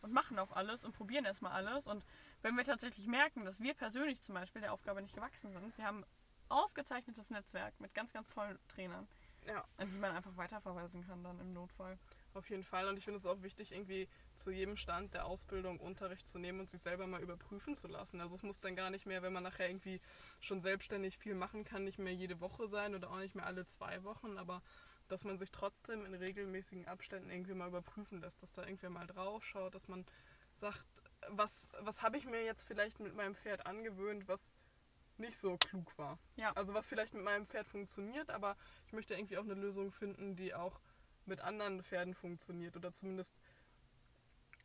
und machen auch alles und probieren erstmal alles. Und wenn wir tatsächlich merken, dass wir persönlich zum Beispiel der Aufgabe nicht gewachsen sind, wir haben ausgezeichnetes Netzwerk mit ganz, ganz tollen Trainern, Ja, an die man einfach weiterverweisen kann dann im Notfall. auf jeden Fall. Und ich finde es auch wichtig, irgendwie zu jedem Stand der Ausbildung Unterricht zu nehmen und sich selber mal überprüfen zu lassen. Also es muss dann gar nicht mehr, wenn man nachher irgendwie schon selbstständig viel machen kann, nicht mehr jede Woche sein oder auch nicht mehr alle zwei Wochen, aber dass man sich trotzdem in regelmäßigen Abständen irgendwie mal überprüfen lässt, dass da irgendwer mal drauf schaut, dass man sagt, was, was habe ich mir jetzt vielleicht mit meinem Pferd angewöhnt, was nicht so klug war. Ja. Also was vielleicht mit meinem Pferd funktioniert, aber ich möchte irgendwie auch eine Lösung finden, die auch mit anderen Pferden funktioniert oder zumindest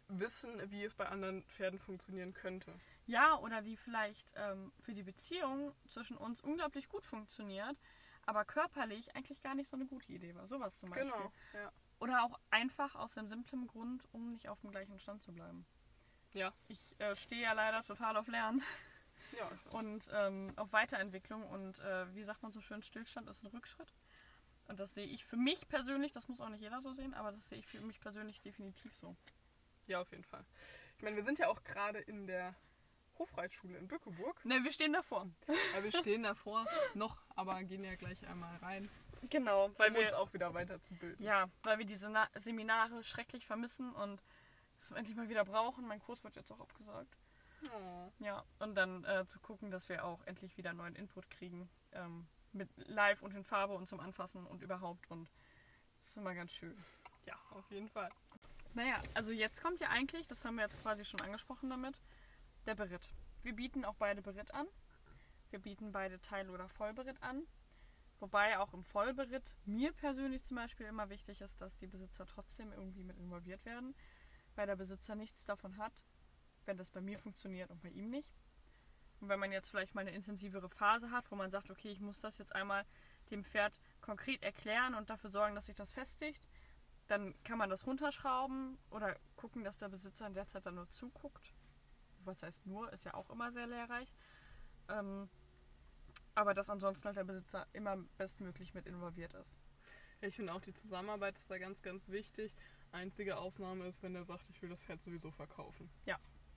wissen, wie es bei anderen Pferden funktionieren könnte. Ja, oder die vielleicht ähm, für die Beziehung zwischen uns unglaublich gut funktioniert, aber körperlich eigentlich gar nicht so eine gute Idee war. Sowas zum Beispiel. Genau, ja. Oder auch einfach aus dem simplen Grund, um nicht auf dem gleichen Stand zu bleiben. Ja, Ich äh, stehe ja leider total auf Lernen ja. und ähm, auf Weiterentwicklung und äh, wie sagt man so schön, Stillstand ist ein Rückschritt. Und das sehe ich für mich persönlich, das muss auch nicht jeder so sehen, aber das sehe ich für mich persönlich definitiv so. Ja, auf jeden Fall. Ich meine, wir sind ja auch gerade in der Hofreitschule in Bückeburg. Ne, wir stehen davor. Ja, wir stehen davor noch, aber gehen ja gleich einmal rein, Genau, weil um uns wir auch wieder weiterzubilden. Ja, weil wir diese Na Seminare schrecklich vermissen und es endlich mal wieder brauchen. Mein Kurs wird jetzt auch abgesagt. Oh. Ja, und dann äh, zu gucken, dass wir auch endlich wieder neuen Input kriegen. Ähm, mit live und in Farbe und zum Anfassen und überhaupt. Und das ist immer ganz schön. Ja, auf jeden Fall. Naja, also jetzt kommt ja eigentlich, das haben wir jetzt quasi schon angesprochen damit, der Beritt. Wir bieten auch beide Beritt an. Wir bieten beide Teil- oder Vollberitt an. Wobei auch im Vollberitt mir persönlich zum Beispiel immer wichtig ist, dass die Besitzer trotzdem irgendwie mit involviert werden, weil der Besitzer nichts davon hat, wenn das bei mir funktioniert und bei ihm nicht. Und wenn man jetzt vielleicht mal eine intensivere Phase hat, wo man sagt, okay, ich muss das jetzt einmal dem Pferd konkret erklären und dafür sorgen, dass sich das festigt, dann kann man das runterschrauben oder gucken, dass der Besitzer in der Zeit dann nur zuguckt. Was heißt nur, ist ja auch immer sehr lehrreich. Ähm, aber dass ansonsten halt der Besitzer immer bestmöglich mit involviert ist. Ja, ich finde auch, die Zusammenarbeit ist da ganz, ganz wichtig. Einzige Ausnahme ist, wenn er sagt, ich will das Pferd sowieso verkaufen.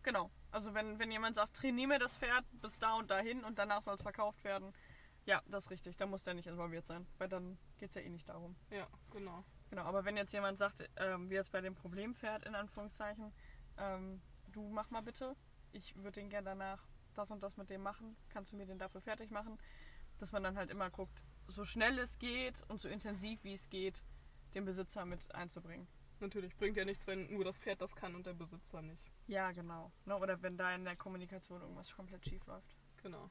Genau. Also wenn, wenn jemand sagt, trainiere mir das Pferd bis da und dahin und danach soll es verkauft werden, ja, das ist richtig. Da muss der nicht involviert sein, weil dann geht es ja eh nicht darum. Ja, genau. Genau, aber wenn jetzt jemand sagt, ähm, wie jetzt bei dem Problempferd in Anführungszeichen, ähm, du mach mal bitte, ich würde den gern danach das und das mit dem machen, kannst du mir den dafür fertig machen, dass man dann halt immer guckt, so schnell es geht und so intensiv wie es geht, den Besitzer mit einzubringen. Natürlich bringt ja nichts, wenn nur das Pferd das kann und der Besitzer nicht. Ja, genau. Ne? Oder wenn da in der Kommunikation irgendwas komplett schief läuft. Genau.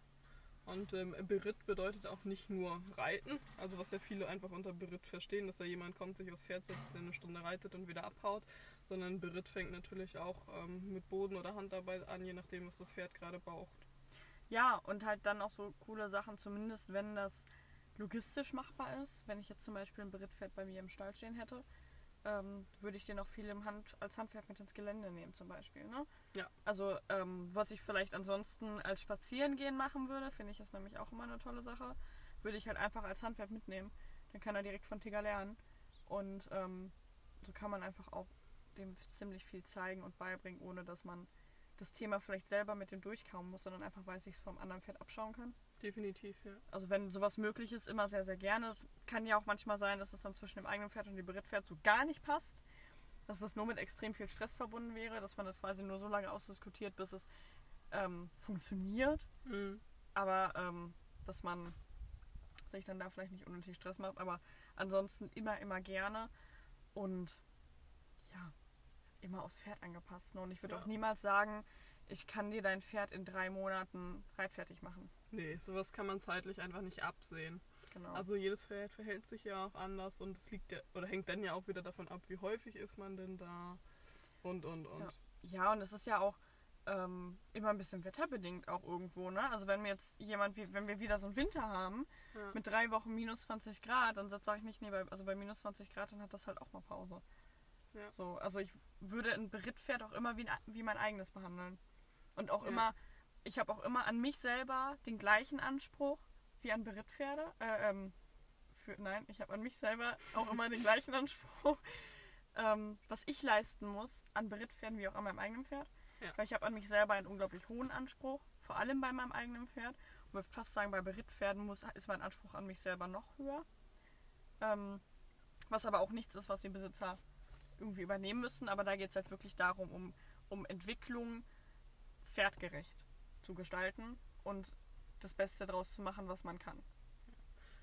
Und ähm, Beritt bedeutet auch nicht nur Reiten, also was ja viele einfach unter Beritt verstehen, dass da jemand kommt, sich aufs Pferd setzt, der eine Stunde reitet und wieder abhaut, sondern Beritt fängt natürlich auch ähm, mit Boden- oder Handarbeit an, je nachdem, was das Pferd gerade braucht. Ja, und halt dann auch so coole Sachen, zumindest wenn das logistisch machbar ist. Wenn ich jetzt zum Beispiel ein Berittpferd bei mir im Stall stehen hätte, ähm, würde ich den auch viel im Hand, als Handpferd mit ins Gelände nehmen zum Beispiel. Ne? Ja. Also ähm, was ich vielleicht ansonsten als Spazierengehen machen würde, finde ich ist nämlich auch immer eine tolle Sache, würde ich halt einfach als Handpferd mitnehmen. Dann kann er direkt von Tigger lernen. Und ähm, so kann man einfach auch dem ziemlich viel zeigen und beibringen, ohne dass man das Thema vielleicht selber mit dem durchkauen muss, sondern einfach, weil ich es vom anderen Pferd abschauen kann. Definitiv, ja. Also wenn sowas möglich ist, immer sehr, sehr gerne. Es kann ja auch manchmal sein, dass es dann zwischen dem eigenen Pferd und dem Berittpferd so gar nicht passt. Dass es nur mit extrem viel Stress verbunden wäre, dass man das quasi nur so lange ausdiskutiert, bis es ähm, funktioniert. Mhm. Aber ähm, dass man sich dann da vielleicht nicht unnötig Stress macht. Aber ansonsten immer, immer gerne. Und ja, immer aufs Pferd angepasst. Ne? Und ich würde Ja. auch niemals sagen, ich kann dir dein Pferd in drei Monaten reitfertig machen. Nee, sowas kann man zeitlich einfach nicht absehen. Genau. Also jedes Pferd verhält sich ja auch anders und es liegt ja, oder hängt dann ja auch wieder davon ab, wie häufig ist man denn da und und und. Ja. Ja, und es ist ja auch ähm, immer ein bisschen wetterbedingt auch irgendwo, ne? Also wenn mir jetzt jemand, wie, wenn wir wieder so einen Winter haben, Ja. mit drei Wochen minus 20 Grad, dann sage ich nicht, nee, bei, also bei minus 20 Grad, dann hat das halt auch mal Pause. Ja. So, also ich würde ein Berittpferd auch immer wie, ein, wie mein eigenes behandeln. Und auch Ja. immer, ich habe auch immer an mich selber den gleichen Anspruch wie an Berittpferde. Äh, ähm, für, nein, ich habe an mich selber auch immer den gleichen Anspruch ähm, was ich leisten muss an Berittpferden wie auch an meinem eigenen Pferd. Ja. Weil ich habe an mich selber einen unglaublich hohen Anspruch, vor allem bei meinem eigenen Pferd. Und würde fast sagen, bei Berittpferden muss, ist mein Anspruch an mich selber noch höher. Ähm, was aber auch nichts ist, was die Besitzer irgendwie übernehmen müssen. Aber da geht es halt wirklich darum, um, um Entwicklung pferdgerecht zu gestalten und das Beste daraus zu machen, was man kann.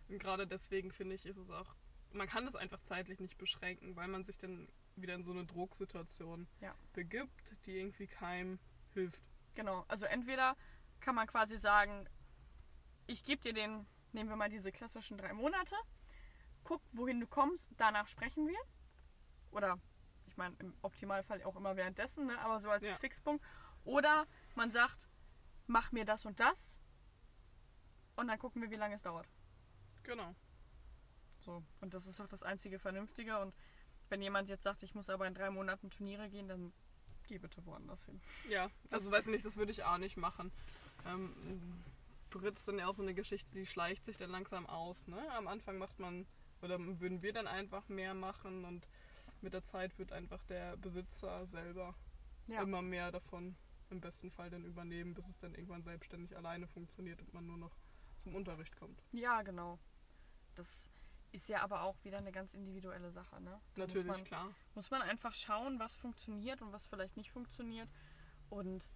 Und gerade deswegen finde ich, ist es auch, man kann es einfach zeitlich nicht beschränken, weil man sich dann wieder in so eine Drucksituation Ja. begibt, die irgendwie keinem hilft. Genau, also entweder kann man quasi sagen, ich gebe dir den, nehmen wir mal diese klassischen drei Monate, guck, wohin du kommst, danach sprechen wir. Oder, ich meine, im Optimalfall auch immer währenddessen, ne? aber so als Ja. Fixpunkt. Oder man sagt, mach mir das und das und dann gucken wir, wie lange es dauert. Genau. So, und das ist auch das einzige Vernünftige. Und wenn jemand jetzt sagt, ich muss aber in drei Monaten Turniere gehen, dann geh bitte woanders hin. Ja, also weiß ich nicht, das würde ich auch nicht machen. Ähm, Brit ist dann ja auch so eine Geschichte, die schleicht sich dann langsam aus. Ne? Am Anfang macht man, oder würden wir dann einfach mehr machen und mit der Zeit wird einfach der Besitzer selber Ja. immer mehr davon im besten Fall dann übernehmen, bis es dann irgendwann selbstständig alleine funktioniert und man nur noch zum Unterricht kommt. Ja, genau. Das ist ja aber auch wieder eine ganz individuelle Sache, ne? Da Natürlich, Muss man, klar. muss man einfach schauen, was funktioniert und was vielleicht nicht funktioniert. Und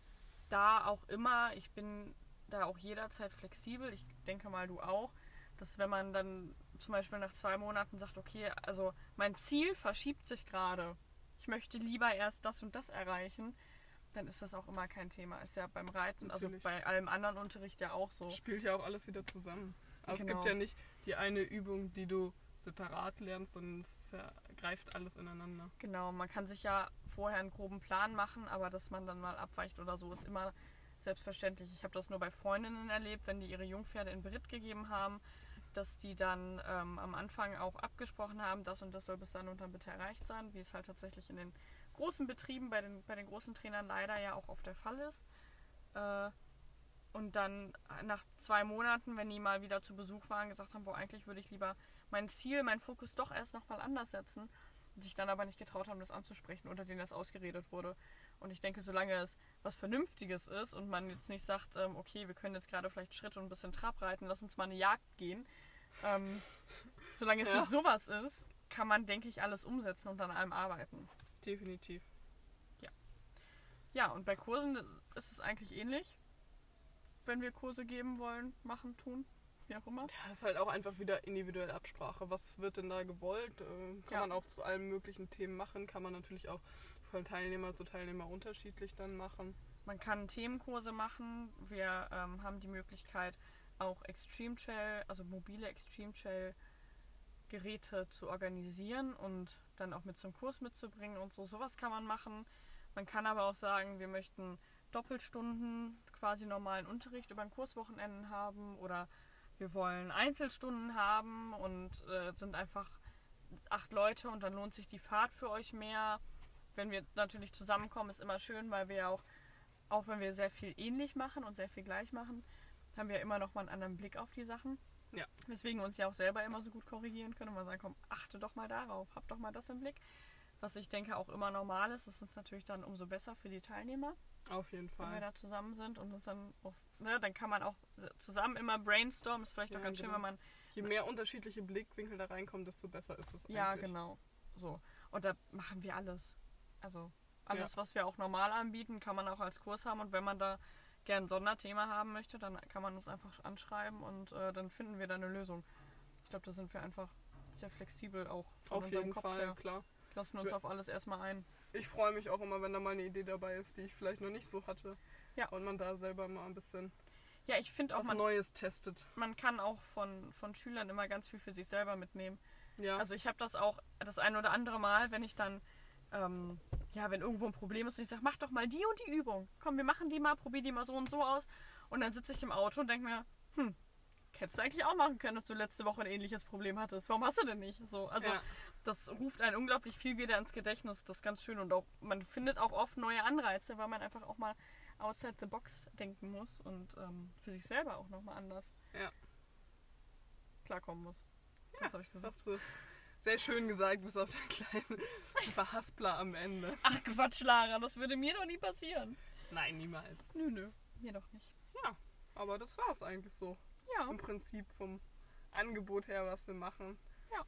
da auch immer, ich bin da auch jederzeit flexibel. Ich denke mal, du auch. Dass wenn man dann zum Beispiel nach zwei Monaten sagt, okay, also mein Ziel verschiebt sich gerade. Ich möchte lieber erst das und das erreichen. Dann ist das auch immer kein Thema. Ist ja beim Reiten, also Natürlich. bei allem anderen Unterricht ja auch so. Spielt ja auch alles wieder zusammen. Also es Genau. gibt ja nicht die eine Übung, die du separat lernst, sondern es ja, greift alles ineinander. Genau, man kann sich ja vorher einen groben Plan machen, aber dass man dann mal abweicht oder so, ist immer selbstverständlich. Ich habe das nur bei Freundinnen erlebt, wenn die ihre Jungpferde in Beritt gegeben haben, dass die dann ähm, am Anfang auch abgesprochen haben, das und das soll bis dann und dann bitte erreicht sein, wie es halt tatsächlich in den großen Betrieben, bei den, bei den großen Trainern leider ja auch oft der Fall ist. Äh, und dann nach zwei Monaten, wenn die mal wieder zu Besuch waren, gesagt haben, boah, eigentlich würde ich lieber mein Ziel, meinen Fokus doch erst nochmal anders setzen und sich dann aber nicht getraut haben, das anzusprechen oder denen das ausgeredet wurde. Und ich denke, solange es was Vernünftiges ist und man jetzt nicht sagt, ähm, okay, wir können jetzt gerade vielleicht Schritt und ein bisschen Trab reiten, lass uns mal eine Jagd gehen. Ähm, solange es Ja. nicht sowas ist, kann man, denke ich, alles umsetzen und an allem arbeiten. Definitiv. Ja, und bei Kursen ist es eigentlich ähnlich. Wenn wir Kurse geben wollen, machen, tun, wie auch immer. Ja, das ist halt auch einfach wieder individuelle Absprache. Was wird denn da gewollt? Äh, kann Ja. man auch zu allen möglichen Themen machen. Kann man natürlich auch von Teilnehmer zu Teilnehmer unterschiedlich dann machen. Man kann Themenkurse machen. Wir ähm, haben die Möglichkeit, auch Extreme Trail, also mobile Extreme Trail Geräte zu organisieren und dann auch mit zum Kurs mitzubringen und so. Sowas kann man machen. Man kann aber auch sagen, wir möchten Doppelstunden, quasi normalen Unterricht über ein Kurswochenenden haben oder wir wollen Einzelstunden haben und äh, sind einfach acht Leute und dann lohnt sich die Fahrt für euch mehr. Wenn wir natürlich zusammenkommen, ist immer schön, weil wir ja auch, auch wenn wir sehr viel ähnlich machen und sehr viel gleich machen, haben wir immer noch mal einen anderen Blick auf die Sachen. Ja. Weswegen wir uns ja auch selber immer so gut korrigieren können und mal sagen, komm, achte doch mal darauf, hab doch mal das im Blick. Was ich denke auch immer normal ist, das ist natürlich dann umso besser für die Teilnehmer, Auf jeden wenn wir Fall. da zusammen sind und uns dann auch, ne, dann kann man auch zusammen immer brainstormen, ist vielleicht auch Ja, ganz schön, genau. wenn man Je mehr unterschiedliche Blickwinkel da reinkommen, desto besser ist es eigentlich. Ja, genau. So. Und da machen wir alles. Also alles, was wir auch normal anbieten, kann man auch als Kurs haben. Und wenn man da gern ein Sonderthema haben möchte, dann kann man uns einfach anschreiben und äh, dann finden wir da eine Lösung. Ich glaube, da sind wir einfach sehr flexibel auch von Auf unserem jeden Kopf Fall, her. klar. Lassen uns auf alles erstmal ein. Ich freue mich auch immer, wenn da mal eine Idee dabei ist, die ich vielleicht noch nicht so hatte. Ja. Und man da selber mal ein bisschen Ja, ich finde auch, was man, Neues testet. man kann auch von, von Schülern immer ganz viel für sich selber mitnehmen. Ja. Also ich habe das auch das ein oder andere Mal, wenn ich dann, ähm, ja, wenn irgendwo ein Problem ist und ich sage, mach doch mal die und die Übung. Komm, wir machen die mal, probier die mal so und so aus. Und dann sitze ich im Auto und denke mir, hm, hättest du eigentlich auch machen können, dass du letzte Woche ein ähnliches Problem hattest. Warum hast du denn nicht? So, also ja. das ruft einen unglaublich viel wieder ins Gedächtnis. Das ist ganz schön und auch man findet auch oft neue Anreize, weil man einfach auch mal outside the box denken muss und ähm, für sich selber auch nochmal anders Ja. klarkommen muss. Ja, Das habe ich Das gesagt. hast du Sehr schön gesagt, bis auf den kleinen Verhaspler am Ende. Ach Quatsch, Lara, das würde mir doch nie passieren. Nein, niemals. Nö, nö, mir doch nicht. Ja, aber das war es eigentlich so. Ja, Im Prinzip vom Angebot her, was wir machen. Ja.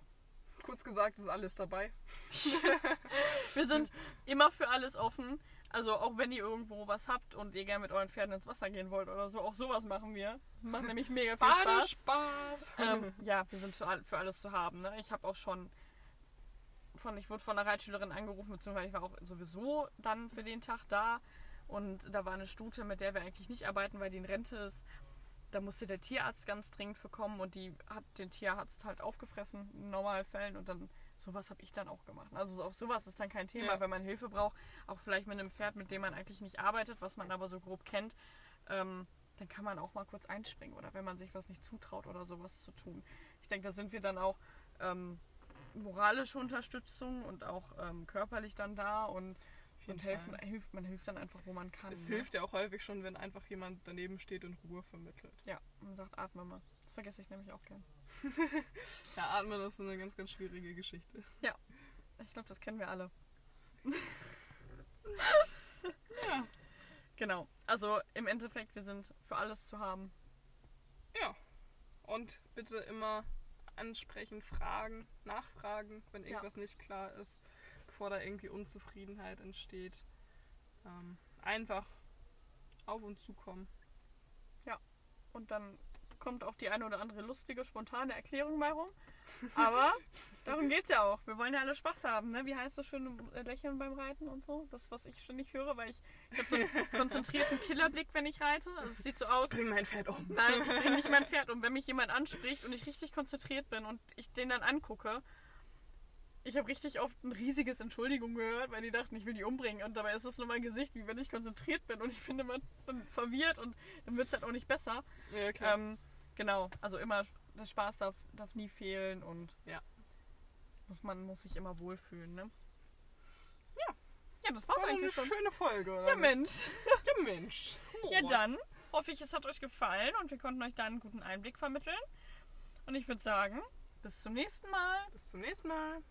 Kurz gesagt, ist alles dabei. wir sind immer für alles offen. Also auch wenn ihr irgendwo was habt und ihr gerne mit euren Pferden ins Wasser gehen wollt oder so, auch sowas machen wir. Macht nämlich mega viel Spaß. Spaß. ähm, ja, wir sind für alles zu haben. Ne? Ich habe auch schon von, ich wurde von einer Reitschülerin angerufen, beziehungsweise ich war auch sowieso dann für den Tag da. Und da war eine Stute, mit der wir eigentlich nicht arbeiten, weil die in Rente ist. Da musste der Tierarzt ganz dringend für kommen und die hat den Tierarzt halt aufgefressen in Normalfällen und dann sowas habe ich dann auch gemacht. Also auf sowas ist dann kein Thema, Ja. wenn man Hilfe braucht, auch vielleicht mit einem Pferd, mit dem man eigentlich nicht arbeitet, was man aber so grob kennt, ähm, dann kann man auch mal kurz einspringen oder wenn man sich was nicht zutraut oder sowas zu tun. Ich denke, da sind wir dann auch ähm, moralische Unterstützung und auch ähm, körperlich dann da und, und helfen, hilft, man hilft dann einfach, wo man kann. Es ne? hilft ja auch häufig schon, wenn einfach jemand daneben steht und Ruhe vermittelt. Ja, und sagt, atme mal. Das vergesse ich nämlich auch gern. Ja, atmen ist eine ganz, ganz schwierige Geschichte. Ich glaube, das kennen wir alle. Ja. Genau. Also im Endeffekt, wir sind für alles zu haben. Ja. Und bitte immer ansprechen, fragen, nachfragen, wenn Ja. irgendwas nicht klar ist, bevor da irgendwie Unzufriedenheit entsteht. Ähm, einfach auf uns zukommen. Und dann kommt auch die eine oder andere lustige, spontane Erklärung bei rum. Aber darum geht's ja auch. Wir wollen ja alle Spaß haben, ne? Wie heißt das schön äh, lächeln beim Reiten und so? Das, was ich ständig höre, weil ich, ich habe so einen konzentrierten Killerblick, wenn ich reite. Also es sieht so aus. Bring mein Pferd um. Nein, ich bringe nicht mein Pferd um. Wenn mich jemand anspricht und ich richtig konzentriert bin und ich den dann angucke, ich habe richtig oft ein riesiges Entschuldigung gehört, weil die dachten, ich will die umbringen. Und dabei ist es nur mein Gesicht, wie wenn ich konzentriert bin. Und ich finde man verwirrt und dann wird es halt auch nicht besser. Ja, klar. Ähm, genau, also immer, der Spaß darf, darf nie fehlen und Ja. muss, man muss sich immer wohlfühlen, ne? Ja. Ja, das das war's war eine eigentlich schon. schöne Folge, oder? Ja? Mensch. Ja, Mensch. Ja, Oh. dann hoffe ich, es hat euch gefallen und wir konnten euch da einen guten Einblick vermitteln. Und ich würde sagen, bis zum nächsten Mal. Bis zum nächsten Mal.